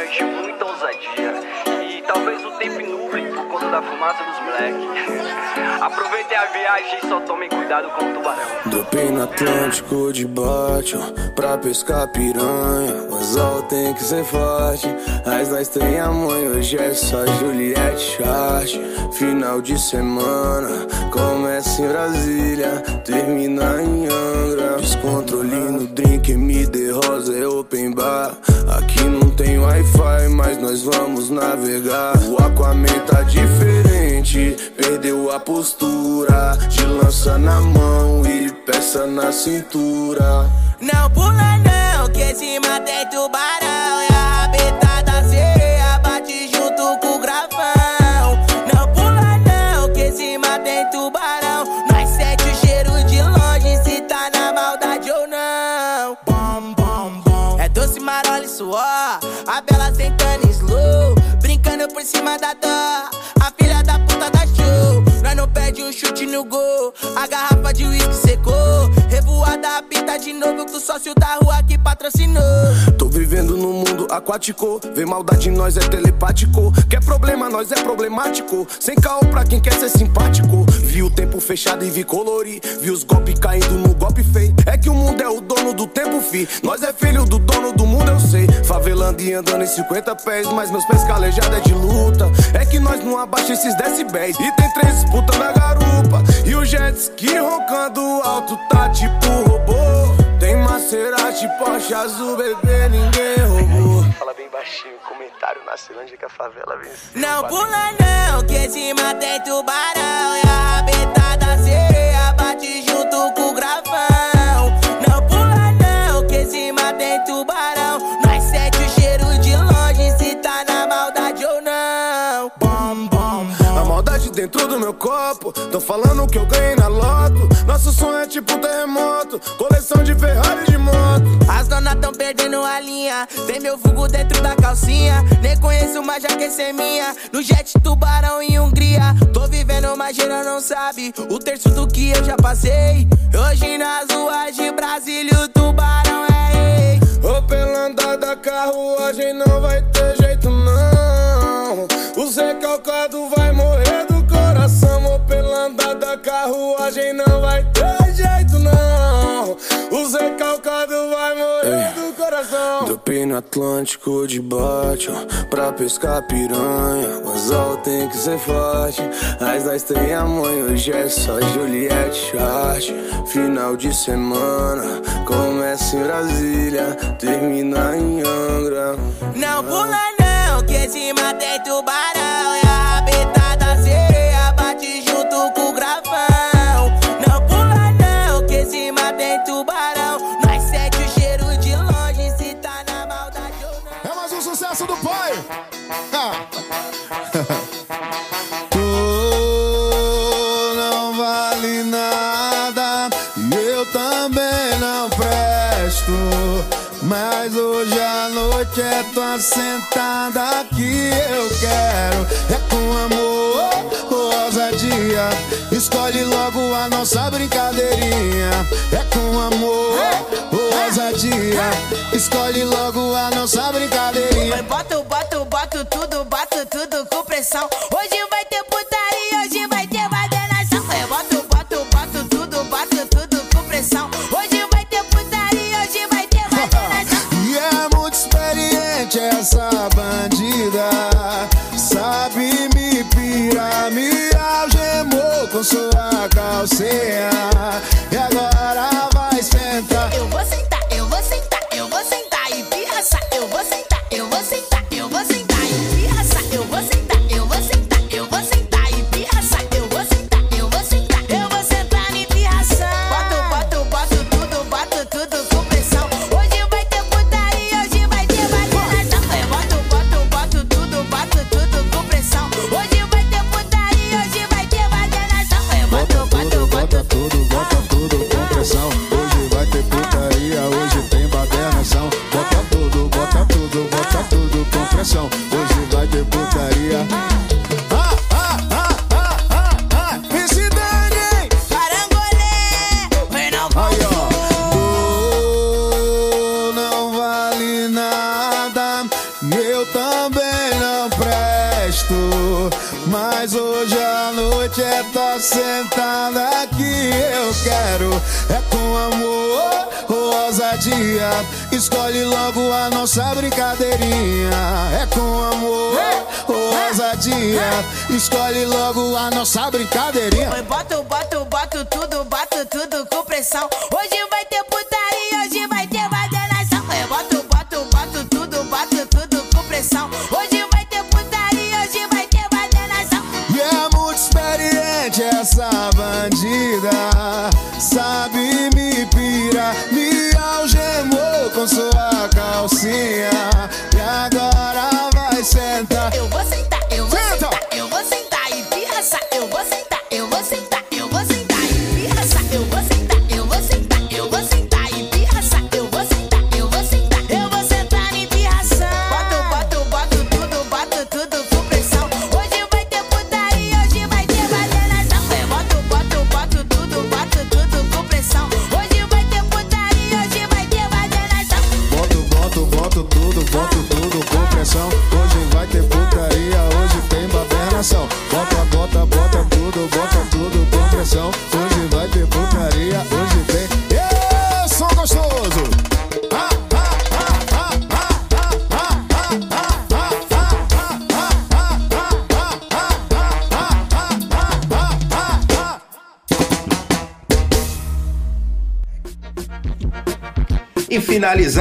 É de muita ousadia. E talvez o tempo nuble por conta da fumaça dos moleques. Aproveitem a viagem e só tomem cuidado com o tubarão. Dopei no Atlântico de bote pra pescar piranha. O anzol tem que ser forte. Mas nós tem a mãe, hoje é só Juliette Chart. Final de semana, começa em Brasília, termina em Angra. Descontrole no drink, MD Rosa é open bar. Aqui nós vamos navegar. O Aquaman tá diferente, perdeu a postura. De lança na mão e peça na cintura. Não pula não, que cima tem tubarão cima da dó A filha da puta da show. Nós não perde um chute no gol. A garrafa de uísque secou. Revoada apita de novo com o sócio da rua que patrocinou aquático. Vê maldade em nós é telepático. Quer problema, nós é problemático. Sem caô pra quem quer ser simpático. Vi o tempo fechado e vi colorir. Vi os golpes caindo no golpe feio. É que o mundo é o dono do tempo, fi. Nós é filho do dono do mundo, eu sei. Favelando e andando em 50 pés. Mas meus pés calejados é de luta. É que nós não abaixa esses decibéis. E tem três disputando a garupa. E o jet ski roncando alto tá tipo robô. Tem Maserati, Porsche azul, bebê, ninguém roubou. Fala bem baixinho, comentário na Ceilândia que a favela venceu. Não pula não, que cima tem tubarão E a rabeta da sereia bate junto com o gravão Não pula não, que cima tem tubarão Nós sente o cheiro de longe se tá na maldade ou não Bom, bom, A maldade dentro do meu copo. Tão falando que eu ganhei na loto. Nosso sonho é tipo terremoto. Coleção de Ferrari e de moto. As donas tão perdendo a linha Vem meu vulgo dentro da calcinha Nem conheço, mas já quer ser minha No jet tubarão em Hungria Tô vivendo, mas geral não sabe O terço do que eu já passei Hoje nas ruas de Brasília O tubarão é rei Ô, pela andada, carruagem não vai ter jeito, não. O Zé Calcado vai morrer carruagem não vai ter jeito, não. O Zé Calcado vai morrer do coração. Do pino Atlântico de bate, ó, pra pescar piranha. O anzol tem que ser forte. As nós tem amanhã, hoje é só Juliette Chart. Final de semana, começa em Brasília, termina em Angra. Não pula não, que cima tem tubarão Mas hoje à noite é tua sentada que eu quero. É com amor ou ousadia. Escolhe logo a nossa brincadeirinha. É com amor ou ousadia. Escolhe logo a nossa brincadeirinha. Boto, boto,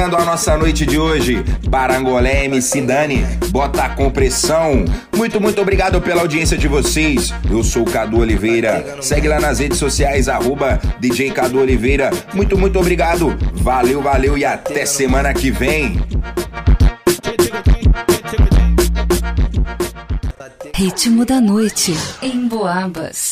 finalizando a nossa noite de hoje, Barangolé MC Dani, bota a compressão. Muito, muito obrigado pela audiência de vocês. Eu sou o Cadu Oliveira. Segue lá nas redes sociais, arroba DJ Cadu Oliveira. Muito, muito obrigado. Valeu, valeu e até semana que vem. Ritmo da noite em Boabas.